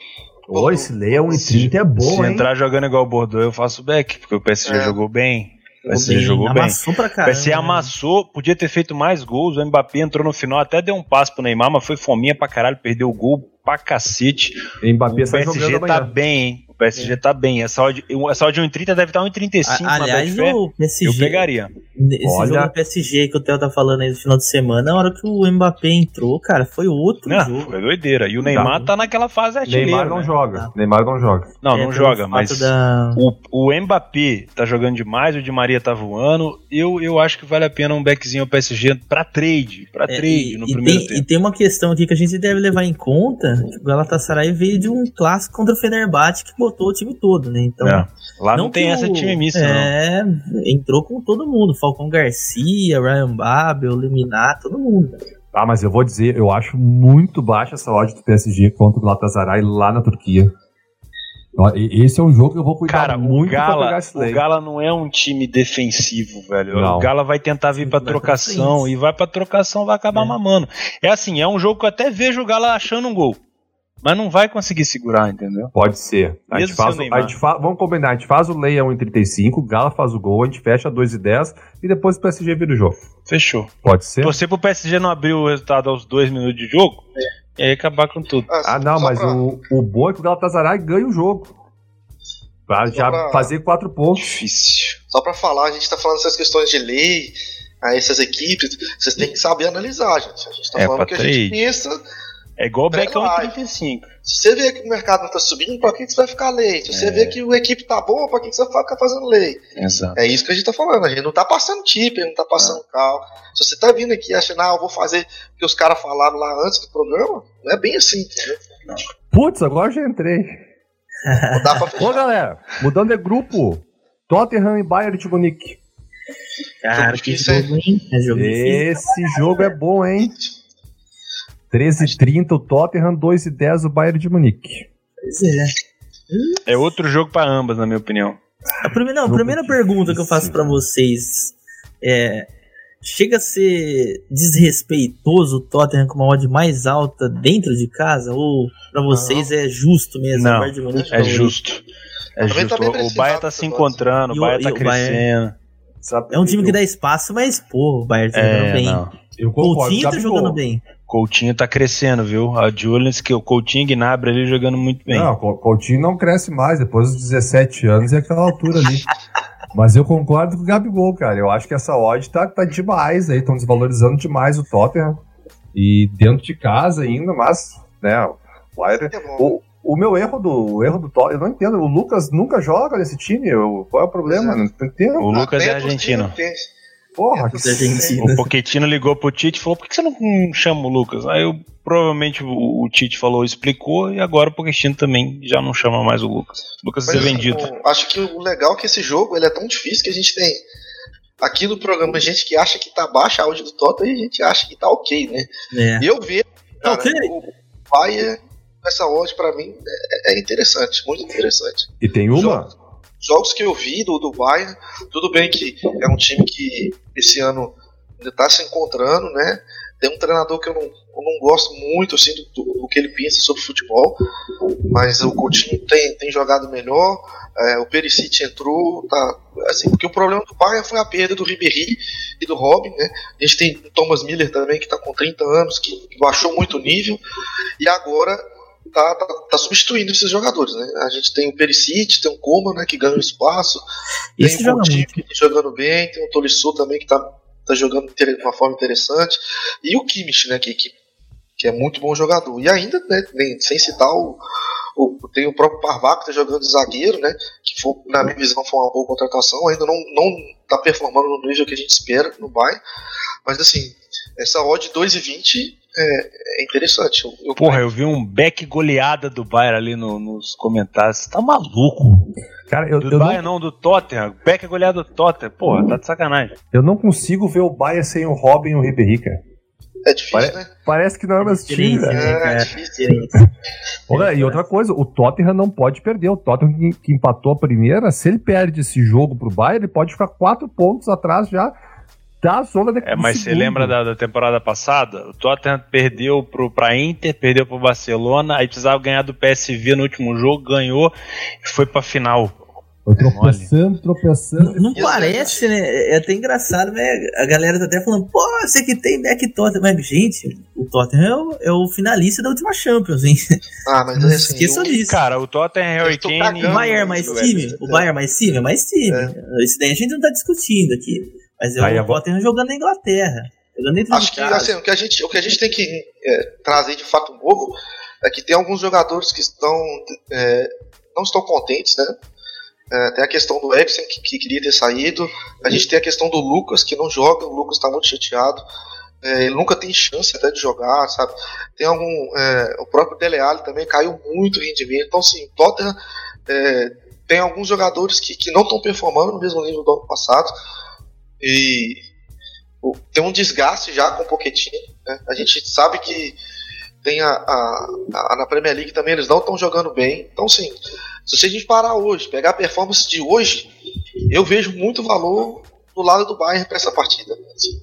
Ô, esse lei é 1,30 é bom, Se hein? entrar jogando igual o Bordeaux, eu faço back, porque o PSG é. jogou bem. O PSG jogou bem. Amassou pra caramba. O PSG amassou, podia ter feito mais gols. O Mbappé entrou no final, até deu um passo pro Neymar, mas foi fominha pra caralho, perdeu o gol pra cacete. Mbappé o PSG tá bem, hein? O PSG é. tá bem. Essa odd, essa odd 1,30 deve estar 1,35. Aliás, o PSG, eu pegaria. Esse Olha. jogo do PSG que o Theo tá falando aí no final de semana, na hora que o Mbappé entrou, cara, foi outro não, jogo. Foi doideira. E o Neymar tá, tá naquela fase artilheira. Neymar não né? joga. Ah. Neymar não joga. Não, é, não joga, mas da... o, o Mbappé tá jogando demais, o Di Maria tá voando. Eu, eu acho que vale a pena um backzinho ao PSG pra trade. Pra é, trade e, no e primeiro tem, tempo. E tem uma questão aqui que a gente deve levar em conta, que o Galatasaray veio de um clássico contra o Fenerbahçe que botou o time todo, né? Então, é. Lá não, não tem essa time misto, é, não. entrou com todo mundo. Falcão Garcia, Ryan Babel, Liminar, todo mundo. Ah, mas eu vou dizer, eu acho muito baixa essa odd do PSG contra o Galatasaray lá na Turquia. Esse é um jogo que eu vou cuidar Cara, muito o Gala, pra pegar esse O Gala não é um time defensivo, velho. Não. O Gala vai tentar vir pra trocação e vai pra trocação vai acabar é. mamando. É assim, é um jogo que eu até vejo o Gala achando um gol. Mas não vai conseguir segurar, entendeu? Pode ser. A gente faz, a gente fa vamos combinar, a gente faz o Leia 1,35, o Gala faz o gol, a gente fecha 2,10 e depois o PSG vira o jogo. Fechou. Pode ser. Torcer pro PSG não abrir o resultado aos 2 minutos de jogo é. e aí acabar com tudo. Ah, ah não, mas pra... o, o bom é que o Galatasaray ganha o jogo. Pra Só já pra... fazer 4 pontos. Difícil. Só pra falar, a gente tá falando essas questões de lei, a essas equipes, vocês têm que saber analisar, gente. A gente tá é, falando que a gente pensa é igual o Beck 35. Se você vê que o mercado não está subindo, para que você vai ficar lei? Se você é. vê que a equipe tá boa, para que você vai ficar fazendo lei? Exato. É isso que a gente está falando. A gente não está passando tip, não está passando é. cal. Se você está vindo aqui achando, ah, eu vou fazer o que os caras falaram lá antes do programa, não é bem assim. Putz, agora já entrei. Não dá pra fechar. Ô galera, mudando de grupo, Tottenham e Bayern de Munique. Cara, que jogo, hein? É Esse jogo é bom, hein? 13h30 o Tottenham, 2h10 o Bayern de Munique. Pois é. É outro jogo para ambas, na minha opinião. A primeira, não, a primeira pergunta que eu faço para vocês é chega a ser desrespeitoso o Tottenham com uma odd mais alta dentro de casa? Ou pra vocês é justo mesmo? Não, o Bayern de Munique É favorito? justo. É Também justo. tá o Bayern tá se do encontrando, o o- Bayern tá o Bayern- crescendo. Sabe É um time eu- que dá espaço, mas, pô, o Bayern tá jogando É, bem. não. Eu concordo. Coutinho tá jogando bem. Coutinho tá crescendo, viu? A Julians, que o Coutinho e Gnabry ali jogando muito bem. Não, o Coutinho não cresce mais depois dos 17 anos e aquela altura ali. Mas eu concordo com o Gabigol, cara. Eu acho que essa odd tá, tá demais aí, estão desvalorizando demais o Tottenham. E dentro de casa ainda, mas, né, o Bayern- É o, o meu erro do o erro do Tottenham, eu não entendo. O Lucas nunca joga nesse time. Eu, qual é o problema? Não entendo. O Lucas Até é argentino. Porra, é, que. O Pochettino ligou pro Tite e falou: por que você não chama o Lucas? Aí eu, provavelmente o, o Tite falou, explicou, e agora o Pochettino também já não chama mais o Lucas. O Lucas ser assim, vendido. o- acho que o legal é que esse jogo ele é tão difícil que a gente tem aqui no programa gente que acha que tá baixa a áudio do Tottenham e a gente acha que tá ok, né? É. E eu vejo, Tá cara, ok. o Bayern, essa odd pra mim é, é interessante, muito interessante. E tem uma? Jogos, jogos que eu vi do, do Bayern, tudo bem que é um time que esse ano ainda tá se encontrando, né? Tem um treinador que eu não, eu não gosto muito assim, do, do- do que ele pensa sobre futebol, mas o Coutinho tem, tem jogado melhor, é, o Perisic entrou, tá, assim, porque o problema do Bayern foi a perda do Ribéry e do Robin, né? A gente tem o Thomas Miller também, que está com 30 anos, que, que baixou muito o nível, e agora tá, tá, tá substituindo esses jogadores, né? A gente tem o Perisic, tem o Coman, né, que ganha espaço, Esse tem o Coutinho tá jogando bem, tem o Tolisso também que tá, tá jogando de uma forma interessante, e o Kimmich, né, que, que, que é muito bom jogador. E ainda, né, nem- sem citar o, o- tem o próprio Parvac que tá jogando de zagueiro, né, que foi, na minha visão foi uma boa contratação, ainda não, não tá performando no nível que a gente espera no Bayern, mas assim, essa odd 2,20 é, é interessante. Eu, eu- Porra, eu vi um back goleada do Bayern ali no- nos comentários. Você tá maluco? Cara, eu, Do eu, Bayern não, não, do Tottenham. Back goleada do Tottenham. Porra, tá de sacanagem. eu não consigo ver o Bayern sem o Robin e o Ribéry, cara. é difícil, Pare- né? Parece que não é mais time, né, É, cara? difícil. Olha, e outra coisa, o Tottenham não pode perder. O Tottenham que, que empatou a primeira, se ele perde esse jogo pro Bayern, ele pode ficar quatro pontos atrás já da zona de É, mas você lembra da, da temporada passada? O Tottenham perdeu pro, pra Inter, perdeu pro Barcelona, aí precisava ganhar do PSV no último jogo, ganhou e foi pra final. Foi tropeçando, tropeçando. Não E parece, né? É até engraçado, né? A galera tá até falando, pô, você que tem back Tottenham. Mas, gente, o Tottenham é o, é o finalista da última Champions, hein? Ah, mas Não assim, esqueçam eu- disso. Cara, o Tottenham Harry Eu tô Kane. O Bayern é mais Não, time? O Bayern é mais time? É mais time. Isso daí a gente não tá discutindo aqui. Mas é Aí o Tottenham jogando na Inglaterra. Jogando dentro Acho de que casa. assim, o, que a gente, o que a gente tem que é, trazer de fato novo é que tem alguns jogadores que estão é, não estão contentes, né? É, tem a questão do Eriksen que, que queria ter saído. A gente tem a questão do Lucas que não joga. O Lucas está muito chateado. É, ele nunca tem chance até de jogar, sabe? Tem algum. é, o próprio Dele Alli também caiu muito o rendimento. Então, assim, o Tottenham é, tem alguns jogadores que, que não estão performando no mesmo nível do ano passado. E o- tem um desgaste já com o Pochettino. Né? A gente sabe que tem a, a- a- na Premier League também eles não estão jogando bem. Então, sim, se a gente parar hoje, pegar a performance de hoje, eu vejo muito valor do lado do Bayern para essa partida. Assim,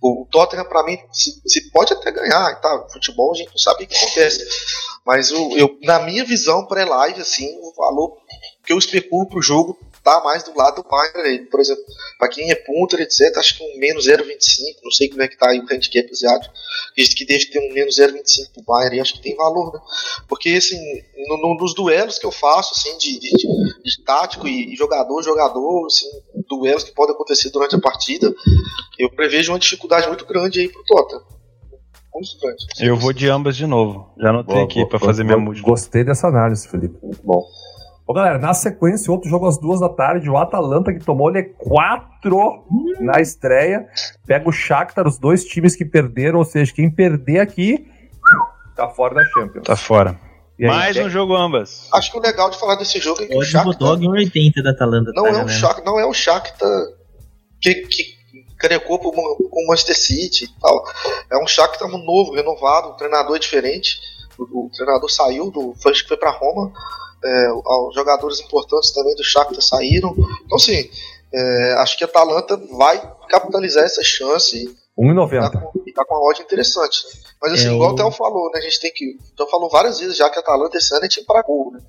o Tottenham, para mim, se, se pode até ganhar, tá? Futebol a gente não sabe o que acontece. Mas o, eu, na minha visão pré-live, assim, o valor que eu especulo pro jogo tá mais do lado do Bayern. Por exemplo, para quem é punter, etc., acho que um menos 0,25, não sei como é que tá aí o handicap asiático, diz que deve ter um menos 0,25 pro Bayern, e acho que tem valor, né? Porque, assim, no- no- nos duelos que eu faço, assim, de, de, de- de tático e, jogador, jogador, assim, duelos que podem acontecer durante a partida, eu prevejo uma dificuldade muito grande aí pro grande. Eu vou de ambas de novo. Já anotei Boa, aqui boa, fazer minha música. Gostei dessa análise, Felipe. Muito bom. Ô, galera, na sequência, outro jogo às duas da tarde, o Atalanta que tomou ele 4 na estreia. Pega o Shakhtar, os dois times que perderam, ou seja, quem perder aqui tá fora da Champions. Tá fora. Aí, Mais um jogo ambas. Acho que o legal de falar desse jogo é que o Pode Shakhtar Bulldog 1,80 da Atalanta. não tá, é um? Shakhtar, não é o Shakhtar que, que crecou com o Manchester City e tal. É um Shakhtar novo, renovado, o treinador é diferente. O, o treinador saiu do, foi, acho que foi para Roma. É, os jogadores importantes também do Shakhtar saíram. Então assim, É, acho que a Atalanta vai capitalizar essa chance 1,90. Tá com, tá com uma odd interessante. Mas assim, é igual o Theo falou, né? A gente tem que. Então falou várias vezes já que a Atalanta esse ano é time pra gol, né?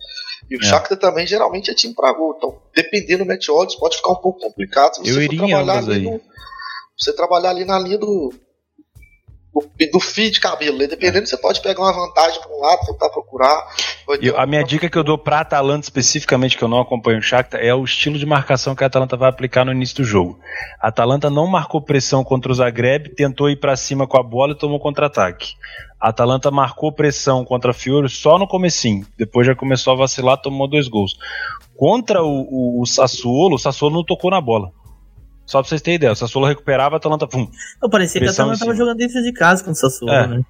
E o é. Shakhtar também geralmente é time pra gol. Então, dependendo do match odds, pode ficar um pouco complicado. Se você Eu iria trabalhar ali no, Você trabalhar ali na linha do do, do fio de cabelo. Né? Dependendo, você pode pegar uma vantagem para um lado, tentar procurar. Eu, a minha dica que eu dou para Atalanta especificamente, que eu não acompanho o Shakhtar, é o estilo de marcação que a Atalanta vai aplicar no início do jogo. A Atalanta não marcou pressão contra o Zagreb, tentou ir para cima com a bola e tomou contra-ataque. A Atalanta marcou pressão contra a Fiore só no comecinho. Depois já começou a vacilar, tomou dois gols. Contra o, o, o Sassuolo, o Sassuolo não tocou na bola. Só pra vocês terem ideia, o Sassuolo recuperava, a Atalanta, pum. Não, parecia que a Atalanta tava jogando dentro de casa com o Sassuolo, é. né?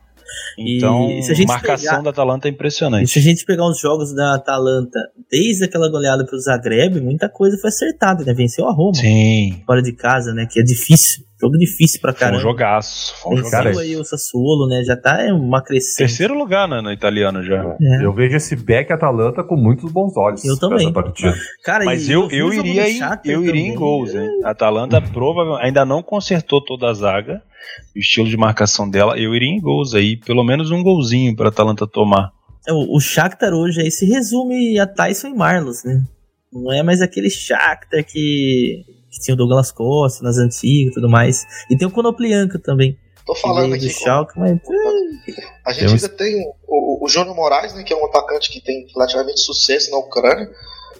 Então, a marcação pegar, da Atalanta é impressionante. E se a gente pegar os jogos da Atalanta, desde aquela goleada pro Zagreb, muita coisa foi acertada, né? Venceu a Roma. Sim. Fora de casa, né? Que é difícil. Jogo difícil pra caramba. Foi um jogaço. Foi um jogaço. aí o Sassuolo, né? Já tá uma crescente. Terceiro lugar, né, no italiano já. É. Eu vejo esse back Atalanta com muitos bons olhos. Eu também. Cara, Mas eu, eu, eu iria em, eu iria em gols, hein? A Atalanta provavelmente ainda não consertou toda a zaga o estilo de marcação dela, eu iria em gols aí, pelo menos um golzinho para Atalanta tomar. É, o, o Shakhtar hoje aí se resume a Tyson e Marlos, né? Não é mais aquele Shakhtar que, que tinha o Douglas Costa nas antigas e tudo mais. E tem o Konoplianka também. Tô falando aqui. Do Schalke, mas... A gente ainda tem o, o Júnior Moraes, né, que é um atacante que tem relativamente sucesso na Ucrânia.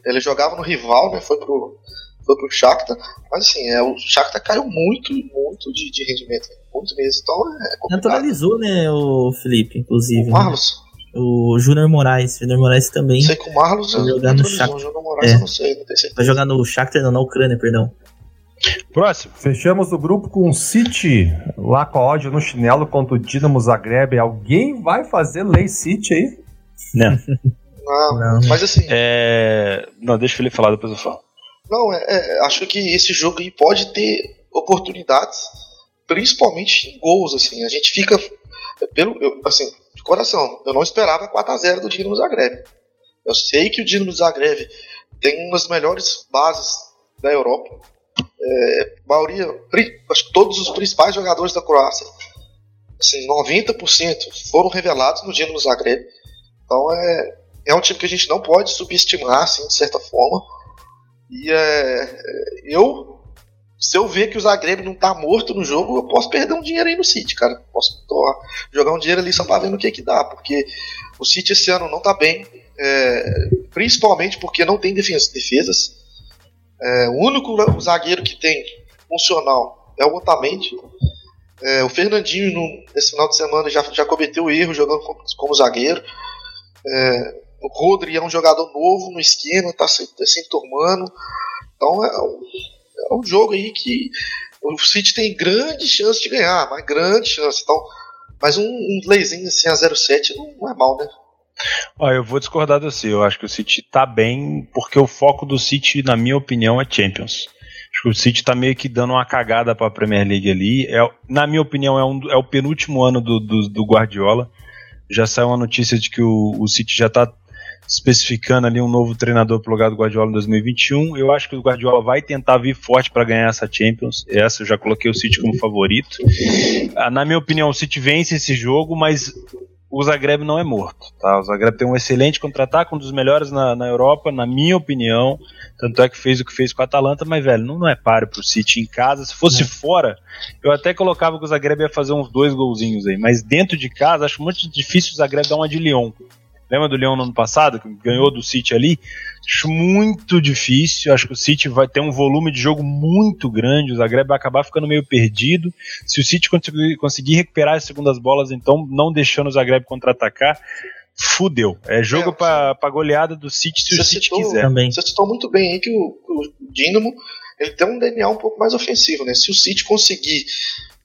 Ele jogava no rival, né, foi pro, foi pro Shakhtar, mas assim, é, o Shakhtar caiu muito, muito de, de rendimento, muito mesmo, então é complicado. Naturalizou, né, o Felipe, inclusive. O Marlos. Né? O Júnior Moraes, Júnior Moraes também. Sei que o Marlos vai jogar no Shakhtar. O Júnior Moraes é. eu não sei, não. Vai jogar no Shakhtar, não, na Ucrânia, perdão. Próximo. Fechamos o grupo com o City, lá com a ódio no chinelo contra o Dinamo Zagreb. Alguém vai fazer Lei City aí? Não. não. não. Mas assim. É... Não, deixa o Felipe falar, depois eu falo. Não, é, é, acho que esse jogo aí pode ter oportunidades, principalmente em gols, assim. A gente fica pelo, eu, assim, de coração, eu não esperava 4 a 0 do Dinamo Zagreb. Eu sei que o Dinamo Zagreb tem uma das melhores bases da Europa. É, maioria, acho que todos os principais jogadores da Croácia, assim, 90% foram revelados no Dinamo Zagreb. Então é, é um time que a gente não pode subestimar, assim, de certa forma. E é, eu, se eu ver que o Zagreb não tá morto no jogo, eu posso perder um dinheiro aí no City, cara. Posso tô, jogar um dinheiro ali só pra ver no que que dá, porque o City esse ano não tá bem, é, principalmente porque não tem defesas. É, o único zagueiro que tem funcional é o Otamendi. É, o Fernandinho, no, nesse final de semana, já, já cometeu erro jogando como, como zagueiro. É, o Rodri é um jogador novo no esquema, tá se, tá se enturmando. Então é é um jogo aí que o City tem grande chance de ganhar, mas grande chance. Então, mas um, um playzinho assim a 0,7 não, é mal, né? Olha, eu vou discordar de você. Eu acho que o City tá bem, porque o foco do City, na minha opinião, é Champions. Acho que o City tá meio que dando uma cagada pra Premier League ali. É, na minha opinião, é, um, é o penúltimo ano do, do, do Guardiola. Já saiu uma notícia de que o, o City já tá especificando ali um novo treinador para o lugar do Guardiola em 2021. Eu acho que o Guardiola vai tentar vir forte para ganhar essa Champions. Essa eu já coloquei o City como favorito. Ah, na minha opinião, o City vence esse jogo, mas o Zagreb não é morto. Tá? O Zagreb tem um excelente contra-ataque, um dos melhores na, na, Europa, na minha opinião. Tanto é que fez o que fez com a Atalanta, mas, velho, não, não é páreo pro City em casa. Se fosse é. fora, eu até colocava que o Zagreb ia fazer uns dois golzinhos aí. Mas dentro de casa, acho muito difícil o Zagreb dar uma de Lyon. Lembra do Leão no ano passado, que ganhou do City ali? Acho muito difícil. Acho que o City vai ter um volume de jogo muito grande. O Zagreb vai acabar ficando meio perdido. Se o City conseguir, conseguir recuperar as segundas bolas, então, não deixando o Zagreb contra-atacar, fudeu. É jogo é, para goleada do City se o City citou, quiser. Também. Você citou muito bem aí que o, o Dinamo ele tem um DNA um pouco mais ofensivo, né? Se o City conseguir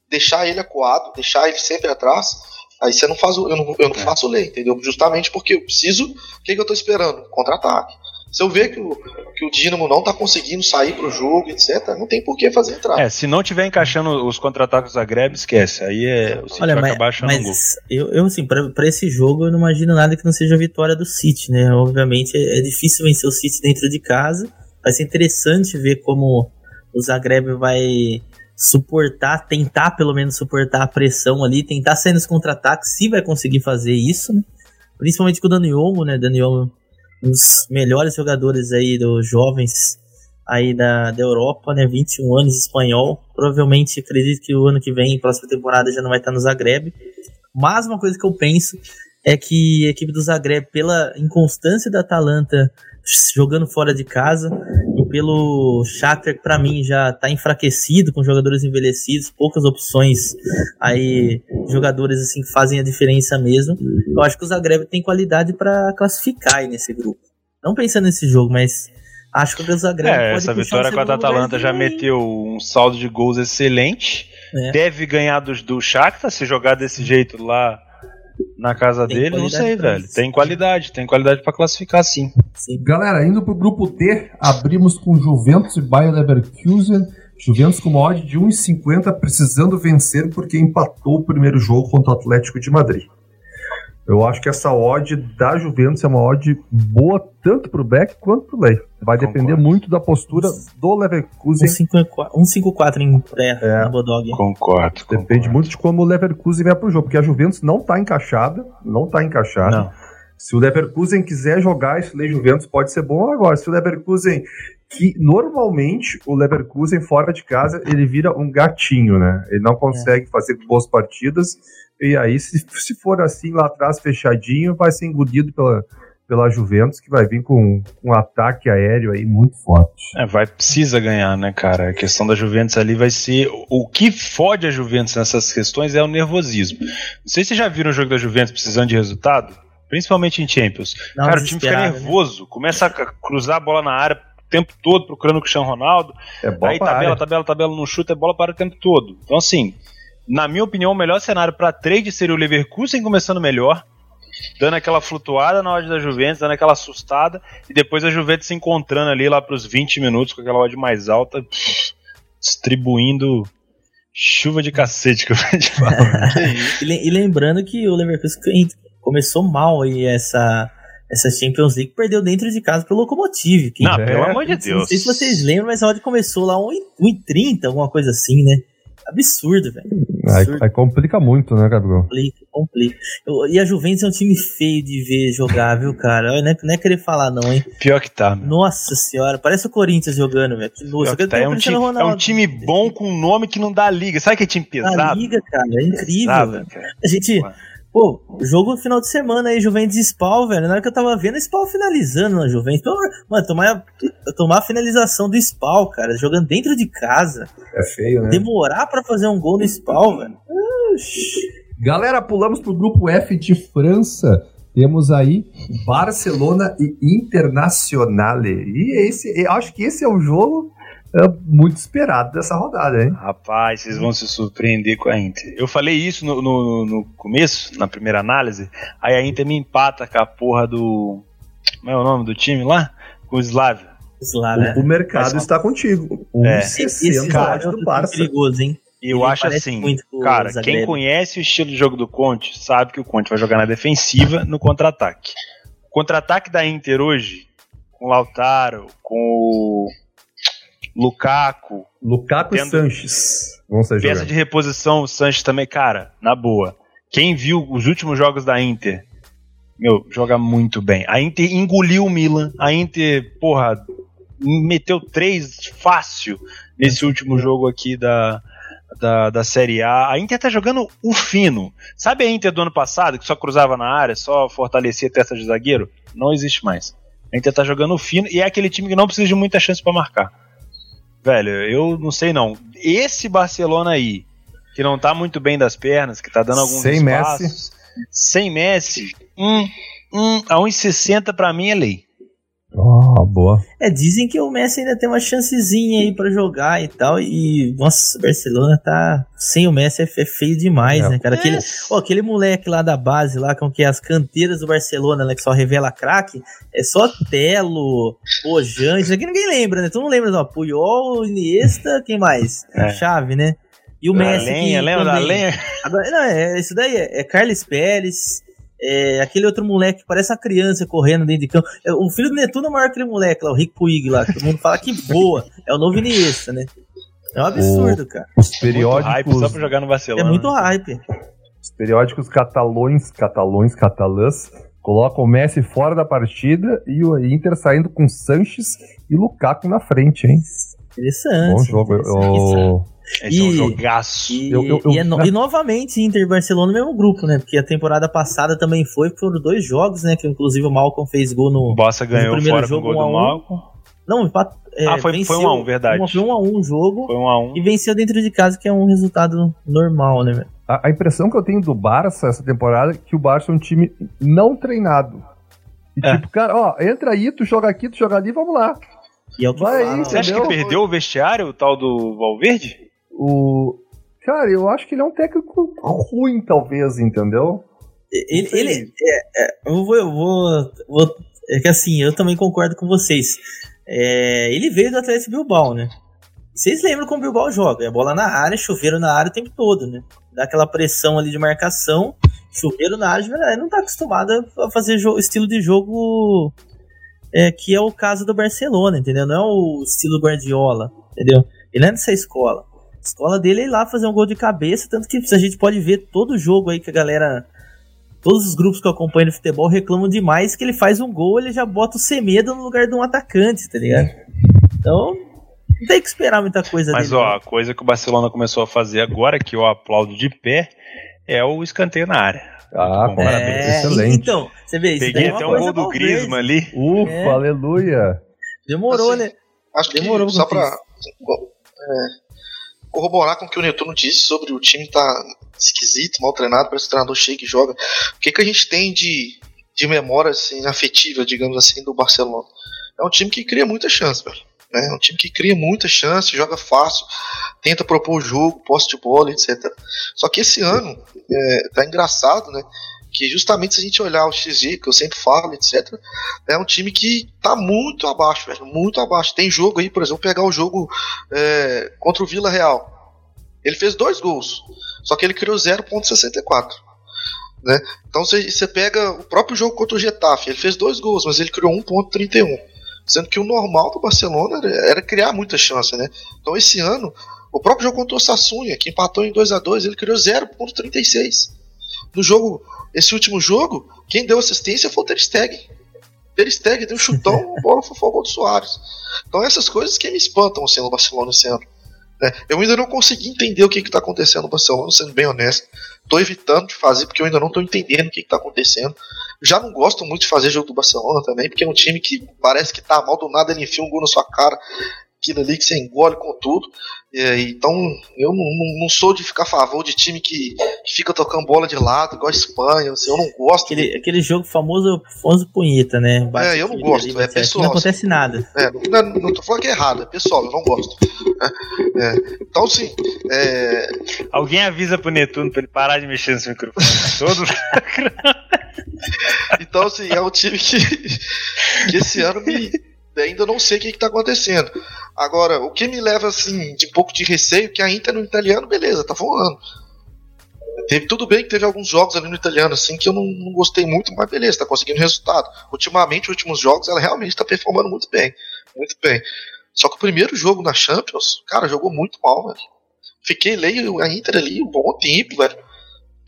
deixar ele acuado, deixar ele sempre atrás, Aí você não faz o, eu não, eu não é. faço lei, entendeu? Justamente porque eu preciso. O que, que eu tô esperando? Contra-ataque. Se eu ver que o, que o Dinamo não tá conseguindo sair pro jogo, etc., não tem por que fazer entrar. É, se não tiver encaixando os contra-ataques da Greb, esquece. Aí é, o City Olha, vai mas, acabar achando mas um gol. Eu, eu, assim, pra, pra esse jogo eu não imagino nada que não seja a vitória do City, né? Obviamente é, é difícil vencer o City dentro de casa. Vai ser interessante ver como o Zagreb vai suportar, tentar pelo menos suportar a pressão ali, tentar sair nos contra-ataques, se vai conseguir fazer isso, né? Principalmente com o Dani Olmo, né? Dani Olmo, um dos melhores jogadores aí dos jovens aí da, da Europa, né? 21 anos, espanhol. Provavelmente acredito que o ano que vem, próxima temporada, já não vai estar no Zagreb. Mas uma coisa que eu penso é que a equipe do Zagreb, pela inconstância da Atalanta jogando fora de casa pelo Shakhtar que para mim já tá enfraquecido com jogadores envelhecidos, poucas opções aí jogadores assim que fazem a diferença mesmo. Eu acho que o Zagreb tem qualidade para classificar aí nesse grupo. Não pensando nesse jogo, mas acho que o Zagreb é, essa vitória com a Atalanta já meteu um saldo de gols excelente. É. Deve ganhar do, do Shakhtar se jogar desse jeito lá na casa tem dele, não sei, velho. Isso. Tem qualidade, tem qualidade para classificar sim. sim. Galera, indo pro grupo D, abrimos com Juventus e Bayer Leverkusen. Juventus com uma odd de 1,50 precisando vencer porque empatou o primeiro jogo contra o Atlético de Madrid. Eu acho que essa odd da Juventus é uma odd boa tanto pro Beck quanto pro Lei. Vai Concordo. depender muito da postura do Leverkusen. 1,54 em pré é, na Bodog. Concordo. Depende concordo. muito de como o Leverkusen vai pro jogo, porque a Juventus não tá encaixada, não tá encaixada. Não. Se o Leverkusen quiser jogar esse Lei Juventus, pode ser bom agora. Se o Leverkusen que normalmente o Leverkusen fora de casa ele vira um gatinho, né? Ele não consegue é. fazer boas partidas e aí, se, se for assim lá atrás, fechadinho, vai ser engolido pela, pela Juventus, que vai vir com um ataque aéreo aí muito forte. É, vai, precisa ganhar, né, cara? A questão da Juventus ali vai ser. O que fode a Juventus nessas questões é o nervosismo. Não sei se vocês já viram o jogo da Juventus precisando de resultado, principalmente em Champions. Não, cara, o time fica né? nervoso, né? começa a cruzar a bola na área tempo todo procurando o Cristiano Ronaldo. É bola aí tabela, tabela, tabela, não chuta, é bola para o tempo todo. Então, assim na minha opinião, o melhor cenário para trade seria o Leverkusen começando melhor, dando aquela flutuada na odd da Juventus, dando aquela assustada, e depois a Juventus se encontrando ali lá para os 20 minutos com aquela odd mais alta, distribuindo chuva de cacete que eu vou te falar. e lembrando que o Leverkusen começou mal aí essa essa Champions League perdeu dentro de casa pelo Lokomotiv. Não, é, pelo amor de Deus. Não sei se vocês lembram, mas a odd começou lá 1,30, alguma coisa assim, né? Absurdo, velho. Aí, aí, complica muito, né, Gabriel? Complica, complica. Eu, e a Juventus é um time feio de ver jogar, viu, cara? Não é, não é querer falar, não, hein? Pior que tá. Meu. Nossa senhora, parece o Corinthians jogando, velho. Nossa, tá. é, um time, é um time bom com nome que não dá liga. Sabe que é time pesado? Dá liga, cara, é incrível, pesado, velho. Cara. A gente. Pô, jogo no final de semana aí, Juventus e Spal, velho. Na hora que eu tava vendo, Spal finalizando na Juventus. Mano, tomar, tomar a finalização do Spal, cara, jogando dentro de casa. É feio, né? Demorar para fazer um gol no Spal, velho. Galera, pulamos pro grupo F de França. Temos aí Barcelona e Internacional. E esse, acho que esse é o jogo muito esperado dessa rodada, hein? Rapaz, vocês vão se surpreender com a Inter. Eu falei isso no, no, no começo, na primeira análise, aí a Inter me empata com a porra do. Como é o nome do time lá? Com o Slavia. Slavia. O, o mercado está contigo. Um é. Esse cara do Barça. perigoso, hein? E eu acho assim, cara, quem conhece o estilo de jogo do Conte sabe que o Conte vai jogar na defensiva no contra-ataque. O contra-ataque da Inter hoje, com o Lautaro, com o Lukaku. Lukaku e Sanches. Vão ser peça de reposição, o Sanches também, cara, na boa. Quem viu os últimos jogos da Inter, meu, joga muito bem. A Inter engoliu o Milan. A Inter, porra, meteu três fácil nesse último jogo aqui da, da, da Série A. A Inter tá jogando o fino. Sabe a Inter do ano passado, que só cruzava na área, só fortalecia a testa de zagueiro? Não existe mais. A Inter tá jogando o fino e é aquele time que não precisa de muita chance para marcar. Velho, eu não sei não. Esse Barcelona aí, que não tá muito bem das pernas, que tá dando alguns sem espaços, Messi. sem Messi, hum, hum, a 1,60 pra mim é lei. Oh, boa. É, dizem que o Messi ainda tem uma chancezinha aí para jogar e tal. E, nossa, o Barcelona tá. Sem o Messi é feio demais, é. né, cara? Aquele, oh, aquele moleque lá da base, lá, com que as canteiras do Barcelona, né, que só revela craque, é só Telo, Ojan, isso aqui ninguém lembra, né? Tu não lembra, não? Puyol, Iniesta, quem mais? É. Chave, né? E o Messi. Lenha, lembra da lenha? Agora, não, é, isso daí é, é Carlos Pérez. É, aquele outro moleque que parece uma criança correndo dentro de campo. É, o filho do Netuno é maior que aquele moleque lá, o Rick Puig lá, todo mundo fala que voa. É o novo Iniesta, né? É um absurdo, cara. Os Muito periódicos, hype só pra jogar no É Barcelona. muito hype. os periódicos catalões, catalões, catalãs, colocam o Messi fora da partida e o Inter saindo com Sanches e Lukaku na frente, hein? Interessante. Bom jogo. interessante. Eu- Esse é um E- jogaço. E, Eu- eu- eu- e é no- e novamente Inter e Barcelona no mesmo grupo, né? Porque a temporada passada também foi, foram dois jogos, né? Que inclusive o Malcolm fez gol O no. Bossa ganhou primeiro fora com o jogo, gol do 1 a 1. Malcom. Não, empat, é, Ah, foi- foi 1 a 1, verdade. Foi um a um o jogo Foi um a um. e venceu dentro de casa, que é um resultado normal, né? velho? A, a impressão que eu tenho do Barça essa temporada é que o Barça é um time não treinado. E É. tipo, cara, ó, entra aí, tu joga aqui, tu joga ali, vamos lá. E é o que Vai fala, aí, ó. Você acha que perdeu o vestiário, o tal do Valverde? O. Cara, eu acho que ele é um técnico ruim, talvez, entendeu? Ele, ele é, é, eu vou, eu vou, vou- é que assim, eu também concordo com vocês. É, ele veio do Atlético Bilbao, né? Vocês lembram como o Bilbao joga? É bola na área, chuveiro na área o tempo todo, né? Dá aquela pressão ali de marcação, chuveiro na área, ele não tá acostumado a fazer estilo de jogo é, que é o caso do Barcelona, entendeu? Não é o estilo Guardiola, entendeu? Ele é dessa escola. A escola dele é ir lá fazer um gol de cabeça, tanto que a gente pode ver todo jogo aí que a galera todos os grupos que eu acompanho no futebol reclamam demais que ele faz um gol, ele já bota o Semedo no lugar de um atacante, tá ligado? Então, não tem que esperar muita coisa Mas dele. ó, a coisa que o Barcelona começou a fazer agora, que eu aplaudo de pé, é o escanteio na área. Ah, Bom, com- parabéns. é, excelente. Então, você vê isso. Peguei é até um gol do. Griezmann ali. Ufa, É. aleluia. Demorou, Assim, né? Acho que Demorou só pra é, corroborar com o que o Netuno disse sobre o time tá esquisito, mal treinado, parece que o treinador chega e joga. O que, que a gente tem de, de memória assim, afetiva, digamos assim, do Barcelona? É um time que cria muita chance, velho. né? É um time que cria muita chance, joga fácil, tenta propor o jogo, posse de bola, etc. Só que esse ano é, tá engraçado, né? Que justamente se a gente olhar o XG, que eu sempre falo, etc., é um time que tá muito abaixo, velho. Muito abaixo. Tem jogo aí, por exemplo, pegar o jogo é, contra o Vila Real. Ele fez dois gols, só que ele criou 0,64. Né? Então você pega o próprio jogo contra o Getafe, ele fez dois gols, mas ele criou 1,31. Sendo que o normal do Barcelona era, era criar muita chance, né? Então esse ano, o próprio jogo contra o Sassunha, que empatou em 2 a 2 ele criou 0,36. No jogo, esse último jogo, quem deu assistência foi o Ter Stegen. Ter Stegen deu um chutão, a bola foi pro gol do Soares. Então essas coisas que me espantam assim, no Barcelona esse ano. né? Eu ainda não consegui entender o que está acontecendo no Barcelona, sendo bem honesto. Estou evitando de fazer porque eu ainda não estou entendendo o que está acontecendo. Já não gosto muito de fazer jogo do Barcelona também, porque é um time que parece que tá mal do nada, ele enfia um gol na sua cara, aquilo ali que você engole com tudo. E aí, então, eu não, não- não sou de ficar a favor de time que, que fica tocando bola de lado, igual a Espanha, assim, eu não gosto. Aquele, aquele jogo famoso, famoso punheta, né? Bate É, eu não gosto, ali, é pessoal, Não acontece nada. É, não, não, não tô falando que é errado, é pessoal, eu não gosto. É, é, então, sim, é, Alguém avisa pro Netuno pra ele parar de mexer nesse microfone todo. Então, assim, é um time que, que esse ano me, ainda não sei o que, está acontecendo. Agora, o que me leva, assim, de um pouco de receio, que a Inter no italiano, beleza, tá voando. Teve, tudo bem que teve alguns jogos ali no italiano, assim, que eu não, não gostei muito, mas beleza, tá conseguindo resultado. Ultimamente, os últimos jogos, ela realmente tá performando muito bem. Muito bem. Só que o primeiro jogo na Champions, cara, jogou muito mal, velho. Fiquei leio a Inter ali um bom tempo, velho.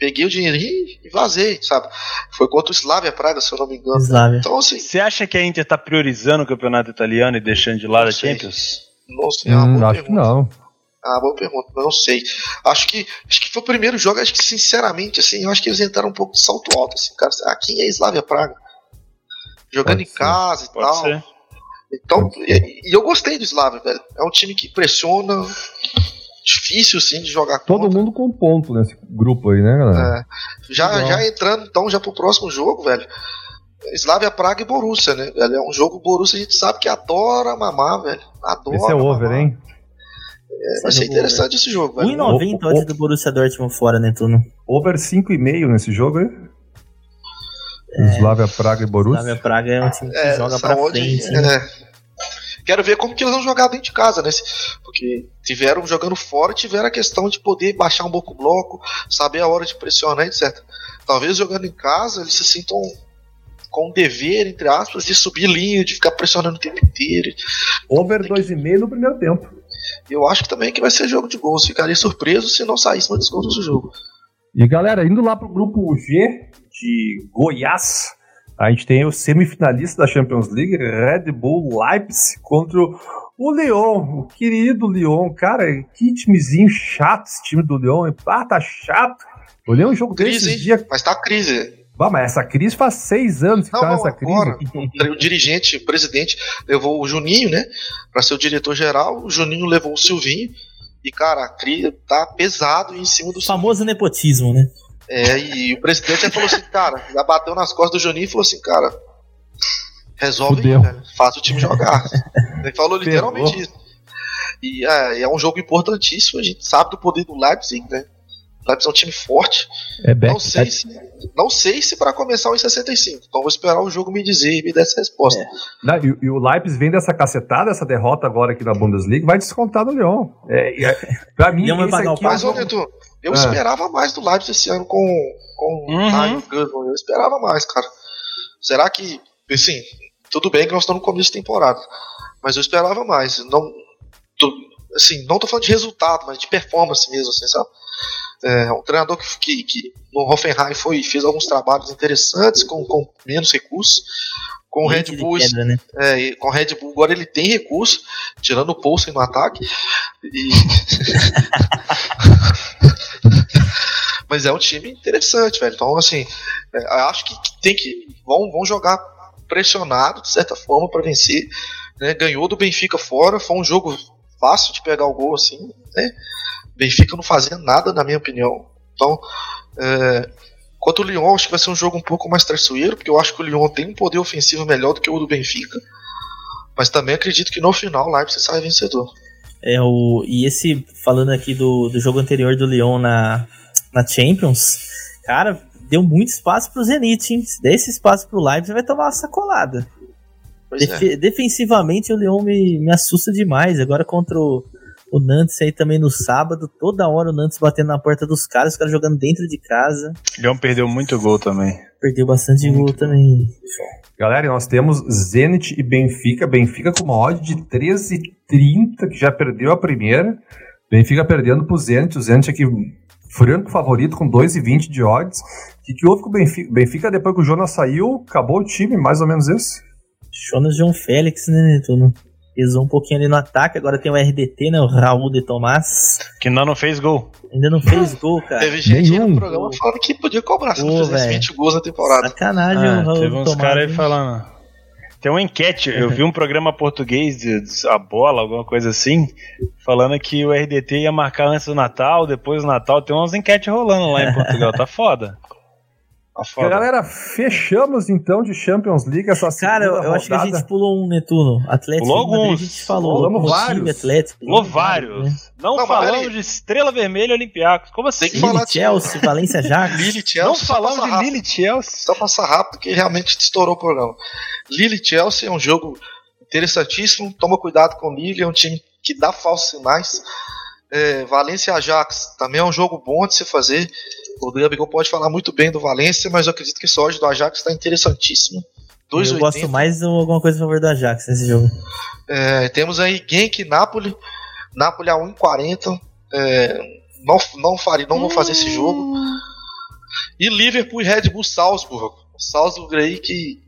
Peguei o dinheirinho e vazei, sabe? Foi contra o Slavia Praga, se eu não me engano. Slávia. Então, assim, Você acha que a Inter tá priorizando o campeonato italiano e deixando de lado a. Champions? não sei, é uma Hum, boa acho que pergunta. não. Ah, boa pergunta, mas não sei. Acho que, acho que foi o primeiro jogo, acho que sinceramente, assim, eu acho que eles entraram um pouco de salto alto, assim, cara. Aqui é Slavia Praga. Jogando Pode em ser. casa e Pode tal. ser. Então, e, e eu gostei do Slavia, velho. É um time que pressiona, difícil, assim, de jogar Todo contra. mundo com ponto nesse grupo aí, né, galera? É. Já, Legal. já entrando, então, já pro próximo jogo, velho. Slavia Praga e Borussia, né, velho? É um jogo Borussia, a gente sabe que adora mamar, velho. Adora Esse é over, mamar. hein? É, vai ser interessante esse jogo, velho. 1,90 O- o- odds do Borussia Dortmund fora, né, Tuno? Over 5,5 nesse jogo aí. Slavia Praga e Borussia. Slavia Praga é um time que É, joga pra odd, frente. né? é. Quero ver como que eles vão jogar dentro de casa, né? Porque tiveram jogando fora, tiveram a questão de poder baixar um pouco o bloco, saber a hora de pressionar, etc. Talvez jogando em casa eles se sintam com um dever, entre aspas, de subir linha, de ficar pressionando o tempo inteiro. Over 2,5 no primeiro tempo. Eu acho que também que vai ser jogo de gols. Ficaria surpreso se não saísse mais gols do jogo. E galera, indo lá pro grupo G de Goiás, a gente tem o semifinalista da Champions League, Red Bull Leipzig, contra o Lyon, o querido Lyon. Cara, que timezinho chato esse time do Lyon. Ah, tá chato. Olhei um jogo crise, desses dias. Mas tá crise. Bah, mas essa crise faz seis anos que não, tá nessa crise. Agora, o dirigente, o presidente, levou o Juninho, né? Pra ser o diretor-geral. O Juninho levou o Silvinho. E, cara, a crise tá pesado em cima do. O famoso nepotismo, né? É, e o presidente já falou assim, cara, já bateu nas costas do Juninho e falou assim, cara, resolve aí, né? faz o time jogar. Ele falou literalmente isso. E é, é, um jogo importantíssimo, a gente sabe do poder do Leipzig, né? Leipzig é um time forte. É não sei se, não sei se para começar em 65. Então vou esperar o jogo me dizer e me dar essa resposta. É. Não, e, e, o Leipzig vem dessa cacetada, essa derrota agora aqui na Bundesliga, vai descontar no Lyon. É, é, pra mim, esse aqui Mas, ô, Neto, eu ah. esperava mais do Leipzig esse ano com, com uhum. o Eu esperava mais, cara. Será que, assim, tudo bem que nós estamos no começo de temporada, mas eu esperava mais. Não, tô, assim, não tô falando de resultado, mas de performance mesmo, assim, sabe? É um treinador que, que, que no Hoffenheim foi, fez alguns trabalhos interessantes com, com menos recursos. Com o Red Bull, quebra, né? é, com Red Bull agora ele tem recurso, tirando o Poulsen no ataque. E... Mas é um time interessante, velho. Então, assim, é, acho que tem que. Vão, vão jogar pressionado, de certa forma, para vencer. Né? Ganhou do Benfica fora, foi um jogo fácil de pegar o gol, assim, né? Benfica não fazia nada, na minha opinião. Então, é, quanto o Lyon, acho que vai ser um jogo um pouco mais traiçoeiro, porque eu acho que o Lyon tem um poder ofensivo melhor do que o do Benfica. Mas também acredito que no final o Leipzig sai vencedor. É, o, e esse, falando aqui do, do jogo anterior do Lyon na, na Champions, cara, deu muito espaço pro Zenit, hein? Se der esse espaço pro Leipzig, vai tomar uma sacolada. Def é. Defensivamente, o Lyon me, me assusta demais. Agora contra o, o Nantes aí também no sábado, toda hora o Nantes batendo na porta dos caras, os caras jogando dentro de casa. O Leão perdeu muito gol também. Perdeu bastante muito. gol também. Galera, nós temos Zenit e Benfica. Benfica com uma odd de 13,30, que já perdeu a primeira. Benfica perdendo pro Zenit. O Zenit aqui, franco favorito, com 2,20 de odds. O que, que houve com o Benfica? Benfica, depois que o Jonas saiu, acabou o time, mais ou menos isso? Jonas João Félix, né, Netuno? Pesou um pouquinho ali no ataque, agora tem o RDT, né? O Raul de Tomás. Que ainda não fez gol. Ainda não fez gol, cara. Teve gente Nenhum. no programa falando que podia cobrar se Pô, não fizesse 20 gols na temporada. Sacanagem, ah, o Raul Teve uns caras aí falando. Tem uma enquete, eu vi um programa português de, de, a bola, alguma coisa assim, falando que o RDT ia marcar antes do Natal, depois do Natal. Tem umas enquetes rolando lá em Portugal, tá foda. Tá Galera, fechamos então de Champions League essa Cara, eu, eu acho que a gente pulou um Netuno. Atlético pulou alguns. a gente falou. Pulamos vários. Atlético. Pulou vários. Né? Não, Não falamos de Estrela Vermelha Olympiacos. Como assim? Tem que Lille falar Chelsea, Valência Jacques. Lille Chelsea. Não falamos de Lille Chelsea. Só passar rápido que realmente estourou o programa. Lille Chelsea é um jogo interessantíssimo. Toma cuidado com o Lille, é um time que dá falsos sinais. É, Valência Ajax também é um jogo bom de se fazer. O Gabigol pode falar muito bem do Valência, mas eu acredito que esse ódio do Ajax está interessantíssimo. 2, eu gosto mais de alguma coisa a favor do Ajax nesse jogo. É, temos aí Genk Napoli. Napoli a 1,40. É, não, não, farei, não vou fazer esse jogo. E Liverpool e Red Bull Salzburg. Salzburg aí que.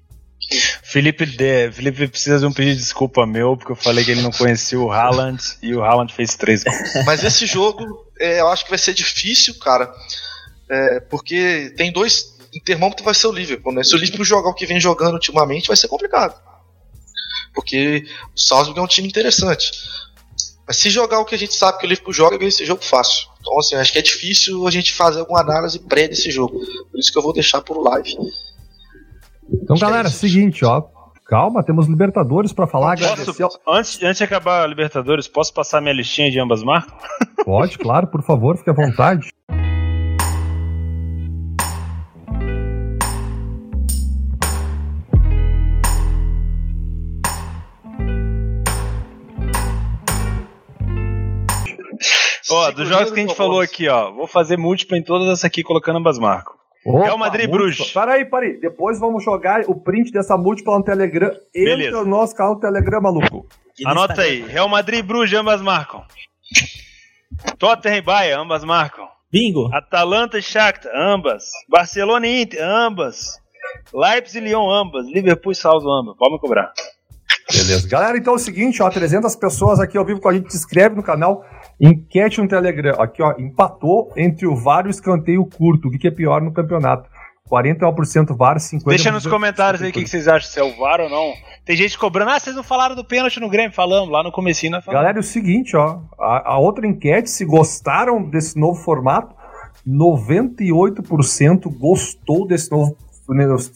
Felipe, de, Felipe precisa de um pedido de desculpa meu, porque eu falei que ele não conhecia o Haaland e o Haaland fez três gols. Mas esse jogo é, eu acho que vai ser difícil, cara. É, porque tem dois. O termômetro vai ser o Liverpool, né? Se o Liverpool jogar o que vem jogando ultimamente, vai ser complicado. Porque o Salzburg é um time interessante. Mas se jogar o que a gente sabe que o Liverpool joga, ganha esse jogo fácil. Então, assim, acho que é difícil a gente fazer alguma análise pré desse jogo. Por isso que eu vou deixar por live. Então, galera, seguinte, ó. Calma, temos Libertadores para falar. Posso, antes, antes de acabar a Libertadores, posso passar minha listinha de ambas marcas? Pode, claro, por favor, fique à vontade. Ó, dos jogos que a gente falou aqui, ó, vou fazer múltipla em todas essa aqui colocando ambas marcas. Opa, Real Madrid e múltipla. Bruges. Peraí, peraí. Depois vamos jogar o print dessa múltipla no Telegram. Beleza. Entra no nosso canal no Telegram, maluco. E no Anota aí, Real Madrid e Bruges, ambas marcam. Tottenham e Bayern, ambas marcam. Bingo. Atalanta e Shakhtar, ambas. Barcelona e Inter, ambas. Leipzig e Lyon, ambas. Liverpool e Salzo, ambas. Pode me cobrar. Beleza. Galera, então é o seguinte, ó, 300 pessoas aqui ao vivo com a gente, se inscreve no canal, enquete no Telegram. Aqui, ó, empatou entre o VAR e o escanteio curto. O que, que é pior no campeonato? 41% VAR, 50% Deixa nos comentários aí o que, que vocês acham, se é o VAR ou não. Tem gente cobrando, ah, vocês não falaram do pênalti no Grêmio. Falamos, lá no comecinho nós falamos. Galera, é o seguinte, ó, a, a outra enquete, se gostaram desse novo formato, 98% gostou desse novo,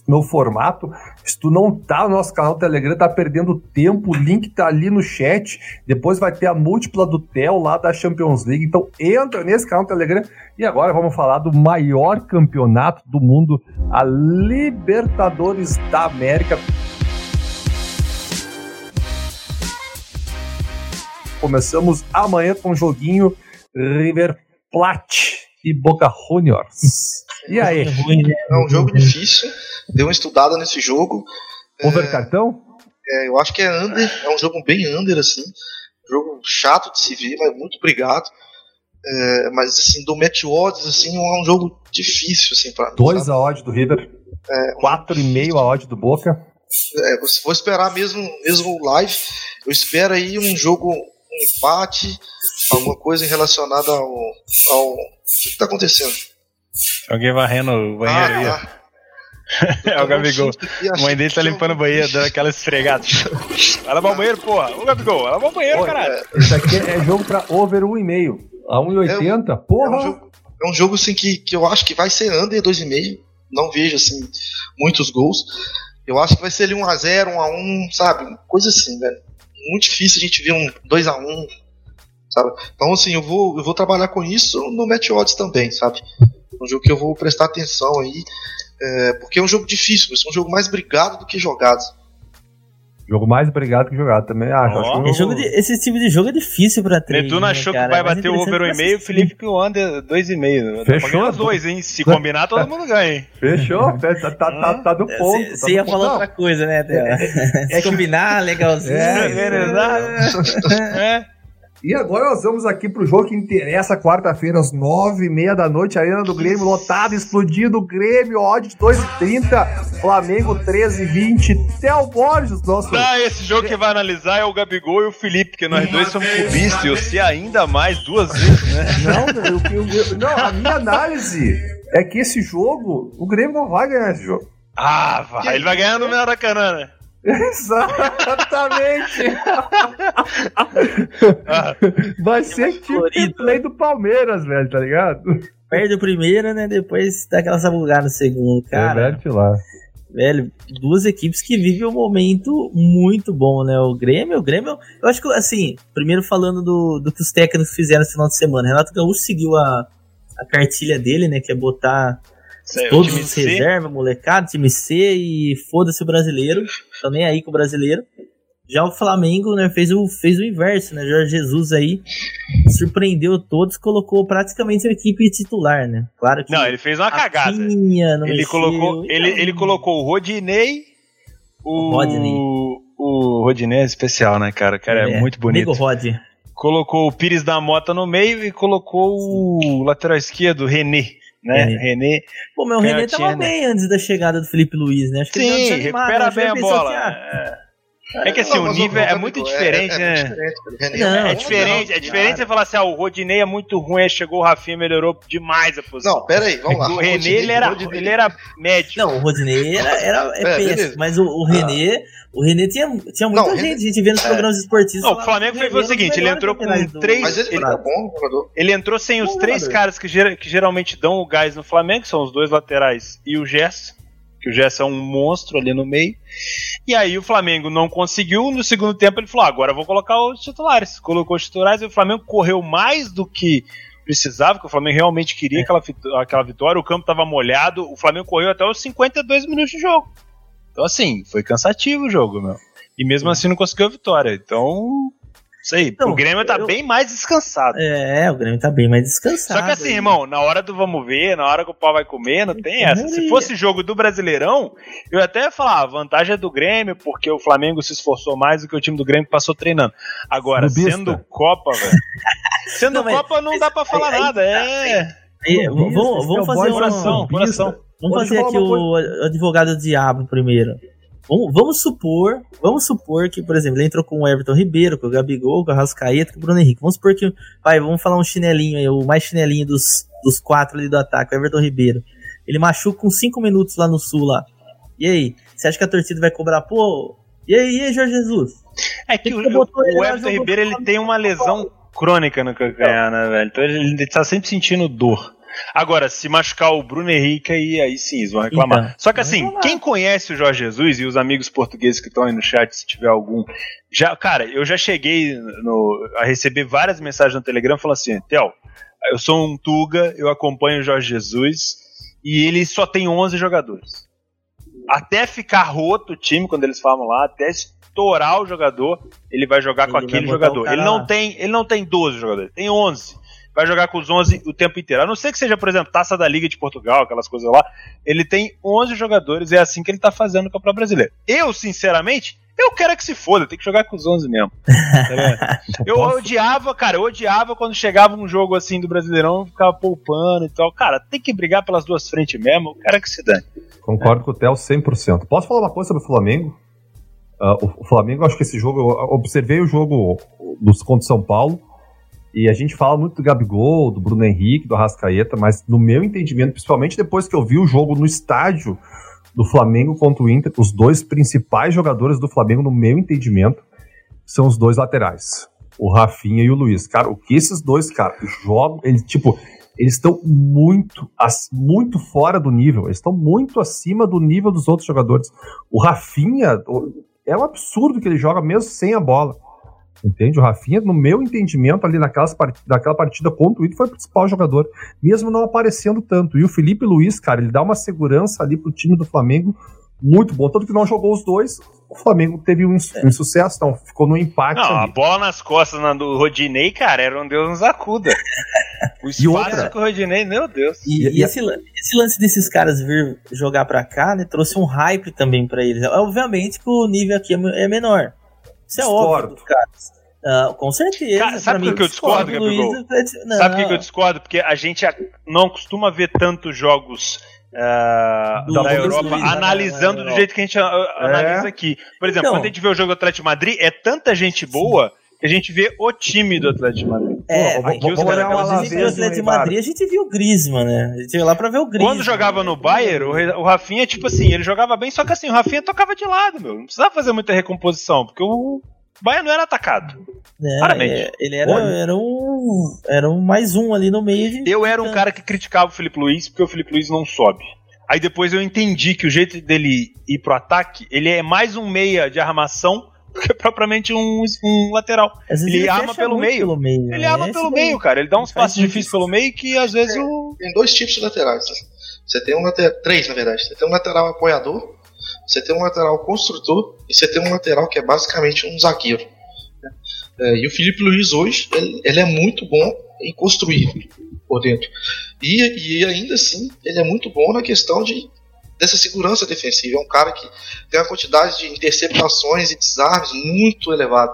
novo formato. Se tu não tá no nosso canal Telegram, tá perdendo tempo, o link tá ali no chat. Depois vai ter a múltipla do Theo lá da Champions League. Então entra nesse canal Telegram. E agora vamos falar do maior campeonato do mundo, a Libertadores da América. Começamos amanhã com o joguinho River Plate e Boca Juniors. E aí, Ruim, né? É um jogo difícil. Deu uma estudada nesse jogo. over cartão? É, eu acho que é under. É um jogo bem under, assim. Jogo chato de se ver, mas muito obrigado. É, mas assim, do match odds, assim, é um jogo difícil, assim, pra mim, 2 sabe? a odd do River, 4,5 a odd do Boca. É, vou- vou esperar mesmo, mesmo live. Eu espero aí um jogo, um empate, alguma coisa relacionada ao. ao... O que, que tá acontecendo? Alguém varrendo o banheiro aí, ó. ah, É o Gabigol. A mãe dele tá limpando o banheiro, dando aquela esfregada. Vai lavar o banheiro, porra. Ô, Gabigol, vai lavar o banheiro, Oi, caralho. Isso aqui é jogo pra over 1,5. A 1,80? É um Porra! jogo, é um jogo assim que, que eu acho que vai ser under 2,5. Não vejo assim muitos gols. Eu acho que vai ser ali 1x0, 1x1, sabe? Coisa assim, velho. Muito difícil a gente ver um 2x1, sabe? Então, assim, eu vou, eu vou trabalhar com isso no match odds também, sabe? Um jogo que eu vou prestar atenção aí. é, porque é um jogo difícil, vai ser um jogo mais brigado do que jogado. Jogo mais brigado que jogado também, acho. Ó. acho que Esse, jogo de- esse tipo de jogo é difícil pra trade. Netuno né, achou que vai É bater o over interessante 1,5, o. Felipe que o under 2,5. Fechou? os dois, hein? Se combinar, todo mundo ganha, hein? Fechou? tá, tá, tá, tá no ponto. tá Você no ia ponto. falar Não, outra coisa, né, Theo? Se combinar, legalzinho. É, É. E agora nós vamos aqui pro jogo que interessa quarta-feira, às nove e meia da noite, Arena do Grêmio lotada, explodindo, Grêmio, odd de 2,30, Flamengo 13,20, Theo Borges, nosso... Tá, esse jogo que vai analisar é o Gabigol e o Felipe, porque nós dois somos clubistas e você ainda mais duas vezes, né? Não, eu- eu- eu- não, a minha análise é que esse jogo, o Grêmio não vai ganhar esse jogo. Ah, vai. Ele vai ganhar no Maracanã, né? Exatamente! Vai ser tipo o play do Palmeiras, velho, tá ligado? Perde o primeiro, né? Depois dá aquela sabugada no segundo. Cara, Reverte lá. velho, duas equipes que vivem um momento muito bom, né? O Grêmio, o Grêmio, eu acho que, assim, primeiro falando do, do que os técnicos fizeram no final de semana. Renato Gaúcho seguiu a, a cartilha dele, né? Que é botar é, todos os C. reservas, molecada, time C e foda-se o brasileiro. Tô nem aí com o brasileiro. Já o Flamengo, né, fez o, fez o inverso, né? Jorge Jesus aí surpreendeu todos, colocou praticamente a equipe titular, né? Claro que Não, ele fez uma cagada. Ele mexeu, colocou, ele, então- ele colocou o Rodinei, o, O Rodney. o Rodinei é especial, né, cara? O cara é, muito bonito. Amigo Rod. Colocou o Pires da Mota no meio e colocou o lateral esquerdo, René, né? René. René. Pô, meu René tava né? bem antes da chegada do Felipe Luiz, né? Acho que ele Sim, desanimada, recupera que bem ele a pensou bola. assim, ah, É, é que assim, Não, o nível é, muito é- diferente, é, né? muito diferente, René Não, é É diferente, é diferente você falar assim, ah, o Rodinei é muito ruim, aí chegou o Rafinha, melhorou demais a posição. Não, pera aí, vamos lá. o René, ele era, Rodinei- ele era médio. Não, o Rodinei era, era é, É, péssimo, mas o, o René, o René tinha, tinha muita Não, gente, René- a gente vê nos programas esportivos. Não, o Flamengo foi- foi o seguinte, ele entrou com três- Mas ele, ele é bom jogador. Ele entrou sem os três caras que, que geralmente dão o gás no Flamengo, que são os dois laterais e o Gerson, que o Gerson é um monstro ali no meio. E aí o Flamengo não conseguiu, no segundo tempo ele falou, "Ah, agora eu vou colocar os titulares. Colocou os titulares e o Flamengo correu mais do que precisava, porque o Flamengo realmente queria aquela, vit- aquela vitória, o campo estava molhado, o Flamengo correu até os 52 minutos de jogo. Então assim, foi cansativo o jogo, meu. E mesmo assim não conseguiu a vitória. Então, Isso aí, Então, o Grêmio tá eu- bem mais descansado. É, o Grêmio tá bem mais descansado. Só que assim, aí. irmão, na hora do vamos ver, na hora que o pau vai comer, não tem essa. Se fosse jogo do Brasileirão, eu até ia falar, a vantagem é do Grêmio, porque o Flamengo se esforçou mais do que o time do Grêmio passou treinando. Agora, Clubista. sendo Copa, velho. Sendo Não, mas- Copa não dá pra falar aí- nada, é. Aí, vamos, vamos Esse fazer uma, coração, coração. Vamos fazer eu aqui o advogado do diabo primeiro. Vamos, vamos supor, vamos supor que, por exemplo, ele entrou com o Everton Ribeiro, com o Gabigol, com o Arrascaeta, com o Bruno Henrique. Vamos supor que, vai, vamos falar um chinelinho aí, o mais chinelinho dos, dos quatro ali do ataque, o Everton Ribeiro. Ele machuca com cinco minutos lá no Sul lá. E aí, você acha que a torcida vai cobrar, pô? E aí, e aí Jorge Jesus? É que Ele o, o Everton Ribeiro ele tem uma lesão crônica no calcanhar, né, velho? Então ele, ele tá sempre sentindo dor. Agora, se machucar o Bruno Henrique, aí, aí sim, eles vão reclamar. Então, Só que assim, quem conhece o Jorge Jesus e os amigos portugueses que estão aí no chat, se tiver algum, já, cara, eu já cheguei no- a receber várias mensagens no Telegram falando assim, Theo, eu sou um Tuga, eu acompanho o Jorge Jesus e ele só tem 11 jogadores. Até ficar roto o time, quando eles falam lá, até estourar o jogador, ele vai jogar com Ele vai aquele jogador. Ele não tem, ele não tem 12 jogadores, tem 11. Vai jogar com os 11 o tempo inteiro. A não ser que seja, por exemplo, Taça da Liga de Portugal, aquelas coisas lá. Ele tem 11 jogadores, é assim que ele tá fazendo no Campeonato Brasileiro. Eu, sinceramente, eu quero é que se foda, tem que jogar com os 11 mesmo. Tá eu odiava, cara, eu odiava quando chegava um jogo assim do Brasileirão, ficava poupando e tal. Cara, tem que brigar pelas duas frentes mesmo, eu quero é que se dane. Concordo com o Theo 100%. Posso falar uma coisa sobre o Flamengo? Ah, o, o Flamengo, acho que esse jogo, eu observei o jogo dos contra o São Paulo, e a gente fala muito do Gabigol, do Bruno Henrique, do Arrascaeta, mas no meu entendimento, principalmente depois que eu vi o jogo no estádio do Flamengo contra o Inter, os dois principais jogadores do Flamengo, no meu entendimento, são os dois laterais. O Rafinha e o Luiz. Cara, o que esses dois, cara, jogam, eles, tipo, eles estão muito, muito fora do nível. Eles estão muito acima do nível dos outros jogadores. O Rafinha, é um absurdo que ele joga mesmo sem a bola. Entende? O Rafinha, no meu entendimento, ali naquelas part... naquela partida contra o Inter, foi o principal jogador, mesmo não aparecendo tanto. E o Felipe Luiz, cara, ele dá uma segurança ali pro time do Flamengo muito bom. Tanto que não jogou os dois, o Flamengo teve um, um sucesso, então ficou no empate Não, a ali. bola nas costas na- do Rodinei, cara, era um Deus nos acuda. O espaço outra- com o Rodinei, meu Deus. E, E- e esse, esse lance desses caras vir jogar pra cá, né, trouxe um hype também pra eles. Obviamente que o nível aqui é é menor. Isso é Discordo. óbvio dos caras. Ah, com certeza. Cara, sabe por que eu discordo, Gabigol? é-. Sabe por que eu discordo? Porque a gente não costuma ver tantos jogos Do da Europa Luiz, analisando na do Europa. jeito que a gente ah, analisa aqui. Por exemplo, Então. quando a gente vê o jogo do Atlético de Madrid, é tanta gente boa que a gente vê o time do Atlético de Madrid. É, Pô, vamos os caras- o a gente viu o Alavés e o Atlético de. Madrid, a gente viu o Griezmann, né? A gente ia lá pra ver o Griezmann. Quando jogava no Bayern, o, Rafinha, tipo assim, ele jogava bem, só que assim, o Rafinha tocava de lado, meu. Não precisava fazer muita recomposição, porque o Bayern não era atacado. É, Parabéns. é, ele era, Olha. era um. Era um mais um ali no meio de. Eu era um cara que criticava o Felipe Luiz porque o Felipe Luiz não sobe. Aí depois eu entendi que o jeito dele ir pro ataque, ele é mais um meia de armação do que propriamente um, um lateral. Vezes ele arma pelo meio. Pelo meio Ele né? arma pelo daí. meio, cara. Ele dá uns muito difíceis pelo meio que às vezes o. Tem dois tipos de laterais. né? Você tem um lateral, três na verdade. Você tem um lateral apoiador, você tem um lateral construtor e você tem um lateral que é basicamente um zagueiro. né? É, e o Felipe Luiz hoje ele, ele é muito bom em construir por dentro. E, e ainda assim ele é muito bom na questão de dessa segurança defensiva. É um cara que tem uma quantidade de interceptações e desarmes muito elevado.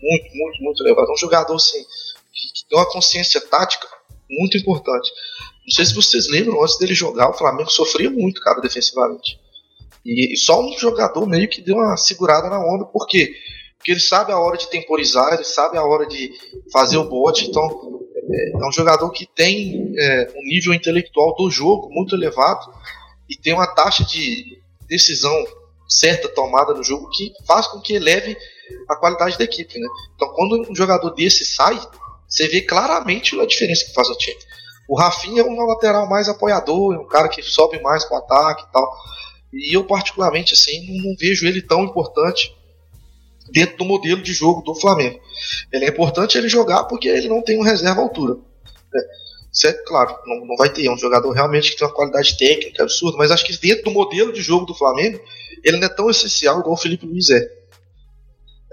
Muito, muito, muito elevado. É um jogador assim, que, que tem uma consciência tática muito importante. Não sei se vocês lembram, antes dele jogar, o Flamengo sofria muito, cara, defensivamente. E, e só um jogador meio que deu uma segurada na onda, por quê? Porque ele sabe a hora de temporizar, ele sabe a hora de fazer o bote, então é, é um jogador que tem é, um nível intelectual do jogo muito elevado e tem uma taxa de decisão certa tomada no jogo que faz com que eleve a qualidade da equipe, né? Então quando um jogador desse sai, você vê claramente a diferença que faz o time. O Rafinha é um lateral mais apoiador, é um cara que sobe mais pro ataque e tal. E eu, particularmente, assim, não vejo ele tão importante dentro do modelo de jogo do Flamengo. Ele é importante ele jogar porque ele não tem um reserva à altura. né? Isso é claro, não, não vai ter. É um jogador realmente que tem uma qualidade técnica absurda, mas acho que dentro do modelo de jogo do Flamengo, ele não é tão essencial igual o Felipe Luiz é.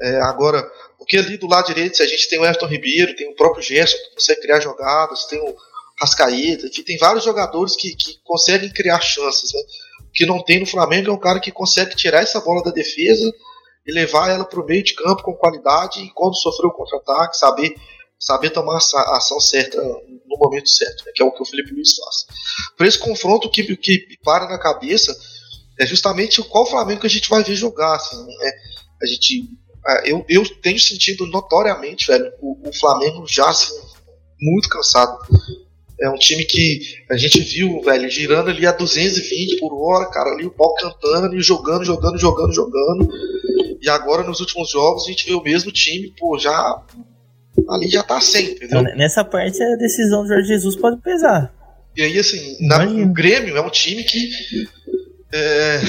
É, agora, Porque ali do lado direito, a gente tem o Everton Ribeiro, tem o próprio Gerson, que consegue criar jogadas, tem o Rascaeta, enfim, tem vários jogadores que, que conseguem criar chances. Né? O que não tem no Flamengo é um cara que consegue tirar essa bola da defesa e levar ela para o meio de campo com qualidade e quando sofrer o contra-ataque, saber, saber tomar a ação certa no momento certo, né? que é o que o Felipe Luiz faz. Para esse confronto, o que, que para na cabeça é justamente qual Flamengo que a gente vai ver jogar. Assim, né? A gente, eu, eu tenho sentido notoriamente, velho, o, o Flamengo já assim, muito cansado. É um time que a gente viu, velho, girando ali a 220 por hora, cara, ali o pau cantando e jogando, jogando, jogando, jogando. E agora nos últimos jogos a gente vê o mesmo time, pô, já ali já tá sem, entendeu? Então, nessa parte a decisão do Jorge Jesus pode pesar. E aí, assim, na, o Grêmio é um time que é,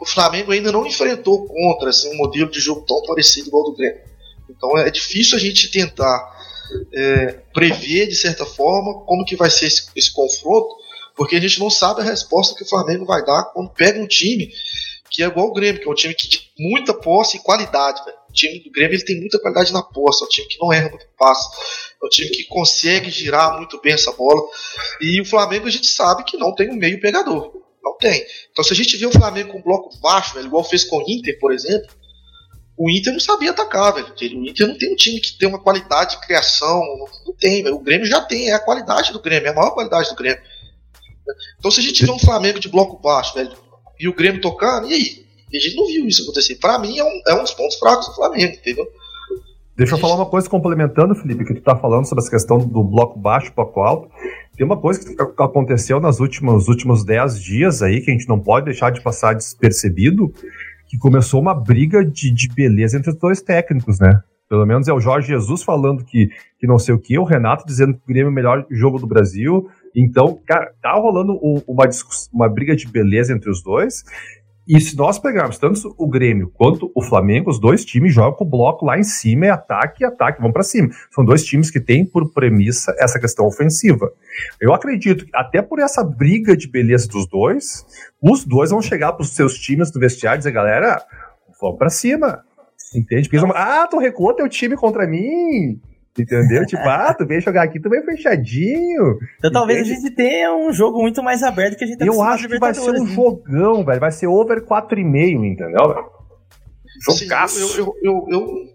o Flamengo ainda não enfrentou contra assim, um modelo de jogo tão parecido igual ao do Grêmio. Então é difícil a gente tentar é, prever de certa forma como que vai ser esse, esse, confronto, porque a gente não sabe a resposta que o Flamengo vai dar quando pega um time que é igual o Grêmio, que é um time que tem muita posse e qualidade. Véio. O time do Grêmio ele tem muita qualidade na posse, é um time que não erra muito passe, é um time que consegue girar muito bem essa bola. E o Flamengo a gente sabe que não tem um meio pegador. Não tem. Então se a gente vê o Flamengo com bloco baixo, velho, igual fez com o Inter, por exemplo, o Inter não sabia atacar, velho. O Inter não tem um time que tem uma qualidade de criação. Não tem, velho. O Grêmio já tem, é a qualidade do Grêmio, é a maior qualidade do Grêmio. Então se a gente vê um Flamengo de bloco baixo, velho, e o Grêmio tocando, e aí? A gente não viu isso acontecer. Pra mim é um, é um dos pontos fracos do Flamengo, entendeu? Deixa eu falar uma coisa complementando, Felipe, que tu tá falando sobre essa questão do bloco baixo, bloco alto. Tem uma coisa que aconteceu nos últimos, últimos 10 dias aí, que a gente não pode deixar de passar despercebido, que começou uma briga de, de beleza entre os dois técnicos, né? Pelo menos é o Jorge Jesus falando que, que não sei o que, o Renato dizendo que o Grêmio é o melhor jogo do Brasil. Então, cara, tá rolando um, uma, uma briga de beleza entre os dois. E se nós pegarmos tanto o Grêmio quanto o Flamengo, os dois times jogam com o bloco lá em cima, é ataque e ataque, vão para cima. São dois times que têm por premissa essa questão ofensiva. Eu acredito que até por essa briga de beleza dos dois, os dois vão chegar para os seus times do vestiário e dizer, galera, vamos para cima. Entende? Porque eles vão, ah, tu recuou teu time contra mim. Entendeu? tipo, ah, tu veio jogar aqui, tu veio fechadinho. Então talvez a gente tenha um jogo muito mais aberto que a gente tá Eu acho que vai ser um jogão, velho. Vai ser over 4,5, entendeu? Jogaço. Assim, eu, eu, eu, eu,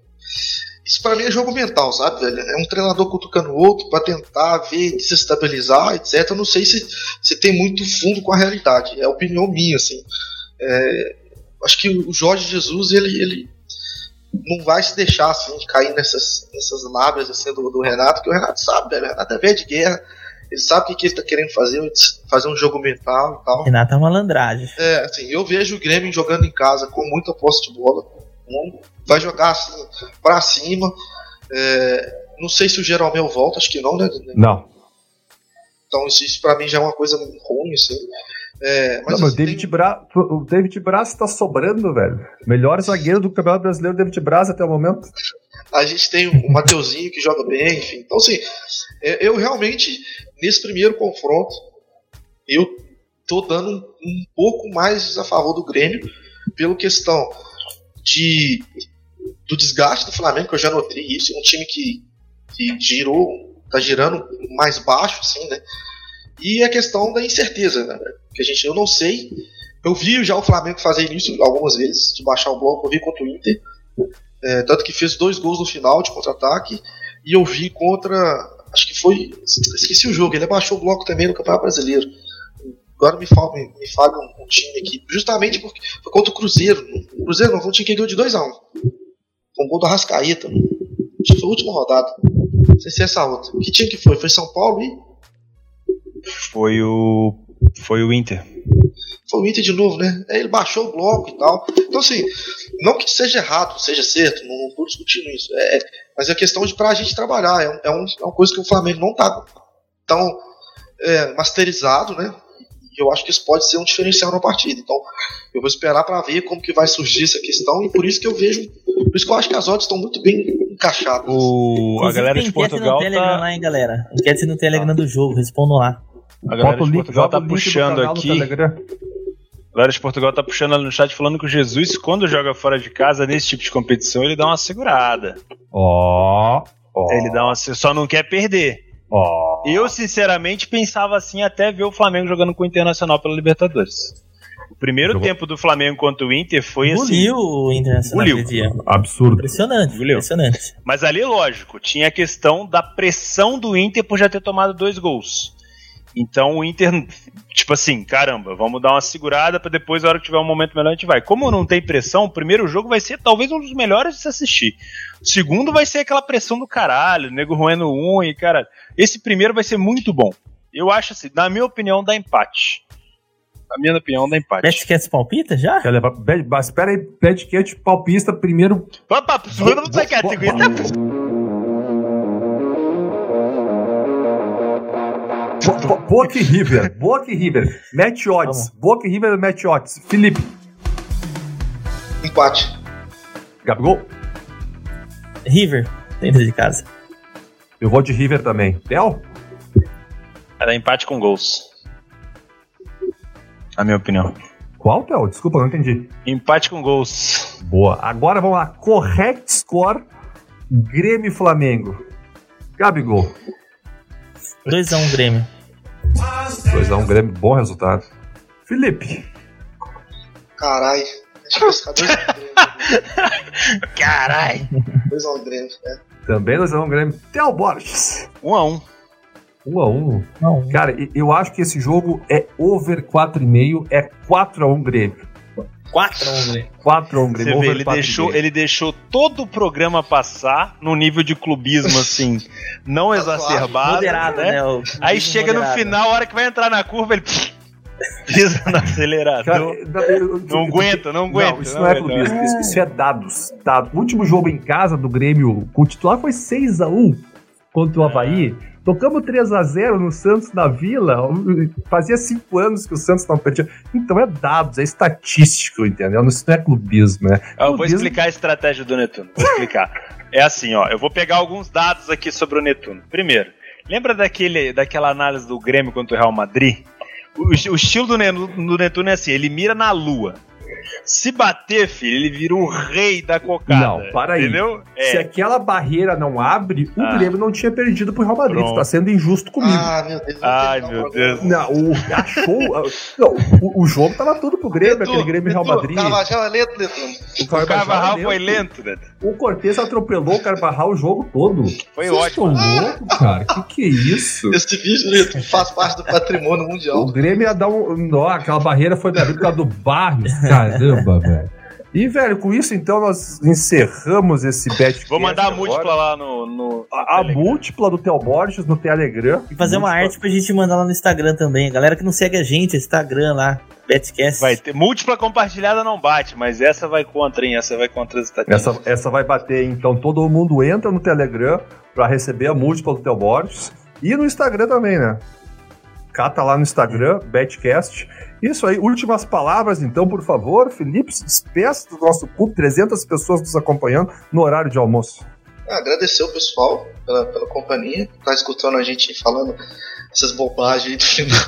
Isso pra mim é jogo mental, sabe, velho? É um treinador cutucando o outro pra tentar ver, desestabilizar, etc. Eu não sei se, se tem muito fundo com a realidade. É opinião minha, assim. É, acho que o Jorge Jesus, ele, ele não vai se deixar assim cair nessas, nessas lábias assim, do, do Renato, que o Renato sabe, velho. O Renato é velho de guerra. Ele sabe o que, que ele tá querendo fazer, fazer um jogo mental e tal. Renato é malandragem. É, assim, eu vejo o Grêmio jogando em casa com muita posse de bola. Vai jogar assim, pra cima. É, não sei se o Jeromel volta, acho que não, né? Não. Então isso, isso pra mim já é uma coisa ruim, assim. É, mas, não, assim, o, David tem... Bra... o David Braz tá sobrando, velho. Melhor zagueiro do Campeonato Brasileiro, David Braz até o momento. A gente tem o Mateuzinho que joga bem, enfim. Então, assim, é, eu realmente, nesse primeiro confronto, eu tô dando um, um pouco mais a favor do Grêmio, pela questão de do desgaste do Flamengo, que eu já notei isso. É um time que, que girou, tá girando mais baixo, assim, né? E a questão da incerteza, né? Que a gente, eu não sei. Eu vi já o Flamengo fazer isso algumas vezes, de baixar o bloco, eu vi contra o Inter. É, tanto que fez dois gols no final de contra-ataque. E eu vi contra. Acho que foi. Esqueci o jogo, ele abaixou o bloco também no Campeonato Brasileiro. Agora me fala, me, me fala um, um, time aqui. Justamente porque foi contra o Cruzeiro. O Cruzeiro não foi um time que ganhou de 2x1. Um. Com um gol do Arrascaeta. Acho que foi a última rodada. Não sei se é essa outra. Que time que foi? Foi São Paulo e foi o. Foi o Inter. Foi o Inter de novo, né? Ele baixou o bloco e tal. Então, assim, não que seja errado, seja certo, não estou discutindo isso. É, mas é questão de pra gente trabalhar. É, um, é, um, é uma coisa que o Flamengo não tá tão é, masterizado, né? E eu acho que isso pode ser um diferencial na partida. Então, eu vou esperar para ver como que vai surgir essa questão e por isso que eu vejo, por isso que eu acho que as odds estão muito bem encaixadas. O, a galera de Portugal no tá... lá, hein, galera? Enquete no Telegram do jogo, respondam lá. A galera de Portugal tá puxando aqui. Galera de Portugal tá puxando ali no chat falando que o Jesus, quando joga fora de casa, nesse tipo de competição, ele dá uma segurada. Ó. ó, Ele dá uma. Só não quer perder. ó. Eu, sinceramente, pensava assim até ver o Flamengo jogando com o Internacional pela Libertadores. O primeiro Jogou- tempo do Flamengo contra o Inter foi assim. Engoliu o Internacional Engoliu. Absurdo. Impressionante, Engoliu. impressionante. Mas ali, lógico, tinha a questão da pressão do Inter por já ter tomado dois gols. Então o Inter, tipo assim, caramba, vamos dar uma segurada pra depois, na hora que tiver um momento melhor, a gente vai. Como não tem pressão, o primeiro jogo vai ser talvez um dos melhores de se assistir. O segundo vai ser aquela pressão do caralho, nego roendo um e, cara, esse primeiro vai ser muito bom. Eu acho assim, na minha opinião, dá empate. Na minha opinião, dá empate. Betcats palpita já? Quer levar. Espera aí, Petcat palpista primeiro. Opa, segura no pecado, segura. Bo- Bo- Boca e River. Boca e River. Match odds. Boca e River, match odds. Felipe. Empate. Gabigol. River, dentro de casa. Eu vou de River também. Theo? Dá empate com gols. Na minha opinião. Qual, Theo? Desculpa, não entendi. Empate com gols. Boa. Agora vamos lá. Correct score. Grêmio e Flamengo. Gabigol. 2x1 Grêmio. 2x1 Grêmio. Bom resultado. Felipe. Carai. Acho que vai ficar dois Carai! dois ao Grêmio. É. Também 2x1 Grêmio. Theo Borges. 1 a 1 1x1. Não, Cara, eu acho que esse jogo é over 4,5. É 4x1 Grêmio. 4x1 Grêmio. 4x1 Você Grêmio. vê, ele 4,5. deixou, ele deixou todo o programa passar no nível de clubismo, assim, não exacerbado. Moderado, né? né? o- Aí chega no moderado. final, a hora que vai entrar na curva, ele pisa no acelerador. Cara, eu- eu- não aguenta, não aguenta. Não, isso não, é aguenta. clubismo, isso, isso é dados. Dados. O último jogo em casa do Grêmio com o titular foi 6x1 contra o Havaí. Tocamos 3x0 no Santos na Vila. Fazia 5 anos que o Santos não perdia. Então é dados, é estatístico, entendeu? Isso não é clubismo, né? Eu vou explicar a estratégia do Netuno. Vou explicar. É assim, ó. Eu vou pegar alguns dados aqui sobre o Netuno. Primeiro, lembra daquele, daquela análise do Grêmio contra o Real Madrid? O, o estilo do Netuno é assim: ele mira na lua. Se bater, filho, ele vira o rei da cocada. Não, para aí. Entendeu? Se É. aquela barreira não abre, o Ah. Grêmio não tinha perdido pro Real Madrid. Pronto. Tá sendo injusto comigo. Ah, meu Deus. Ai, terminar o meu. Deus. Não, o, achou. não, o, o jogo tava tudo pro Grêmio, aquele Grêmio e Real Madrid. Carvajal é lento, Netuno. O O Carvajal foi lento, né? O Cortez atropelou o Carvajal o jogo todo. Foi Vocês ótimo. estão loucos, cara? Que que é isso? Esse vídeo, faz parte do patrimônio O mundial. Grêmio ia dar um. Não, aquela barreira foi por causa do Barrios. Caramba, velho. E, velho, com isso, então, nós encerramos esse bet. Vou mandar a múltipla lá no. no A, a múltipla do Theo Borges no Telegram. E fazer uma arte pra gente mandar lá no Instagram também. Galera que não segue a gente, Instagram lá, Betcast. Vai ter. Múltipla compartilhada não bate, mas essa vai contra, hein? Essa vai contra as estatísticas. Essa, essa vai bater, então todo mundo entra no Telegram pra receber a múltipla do Theo Borges. E no Instagram também, né? Cata lá no Instagram, Betcast. Isso aí, últimas palavras, então, por favor, Felipe, se despeça do nosso público, 300 pessoas nos acompanhando no horário de almoço. Agradecer o pessoal pela, pela companhia, tá escutando a gente falando essas bobagens aí do final.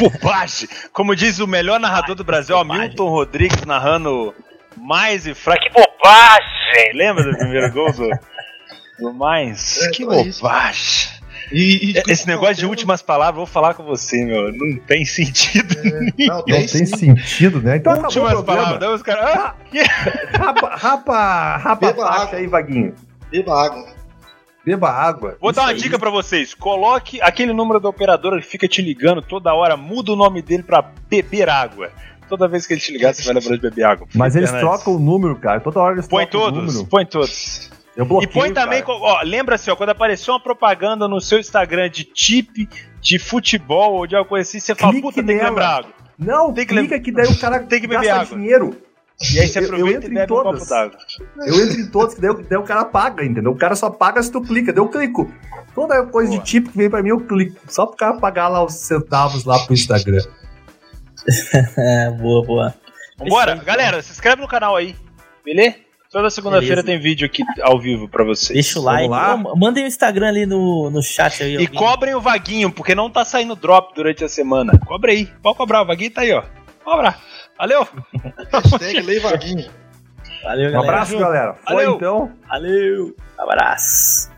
Bobagem! Como diz o melhor narrador do Brasil, Hamilton Rodrigues, narrando mais e fraco. Que bobagem! Lembra do primeiro gol do, do mais? É, que só isso. E, e- Esse negócio de últimas palavras, vou falar com você, meu. Não tem sentido. Não, Não tem, tem sim. sentido, né? Então últimas o palavras. Daí os caras. Ah, Rapa, rapa, rapa a Beba água. aí, Vaguinho. Beba água. Beba água. Vou Isso dar uma aí. dica pra vocês. Coloque aquele número da operadora que fica te ligando toda hora, muda o nome dele pra beber água. Toda vez que ele te ligar, você vai lembrar de beber água. Mas eles trocam o número, cara. Toda hora eles Põe trocam o todos, número. põe todos. Eu E bloqueio, põe também, cara. ó, lembra assim, ó, quando apareceu uma propaganda no seu Instagram de tip, de futebol ou de alguma coisa assim, você fala, Clique puta, tem que nela. lembrar água. Não, Tem que clica que daí o cara Tem que beber gasta água. dinheiro. E aí você Eu- eu aproveita entro e em bebe um todas. copo d'água. Eu entro em todos, que daí, daí o cara paga, entendeu? O cara só paga se tu clica, daí eu clico. Toda coisa Boa. de tipo que vem pra mim, eu clico. Só pro cara pagar lá os centavos lá pro Instagram. É, boa, boa. Vambora, galera, se inscreve no canal aí, beleza? Toda segunda-feira tem vídeo aqui ao vivo pra vocês. Deixa o like. lá? Ô, Mandem o Instagram ali no, no chat aí. E alguém. cobrem o vaguinho, porque não tá saindo drop durante a semana. Cobre aí, pode cobrar, o vaguinho tá aí, ó. Cobrar. Valeu! Hashtag Lei Vaguinho. Valeu, Um galera. abraço, galera. Foi Valeu. então. Valeu. Abraço.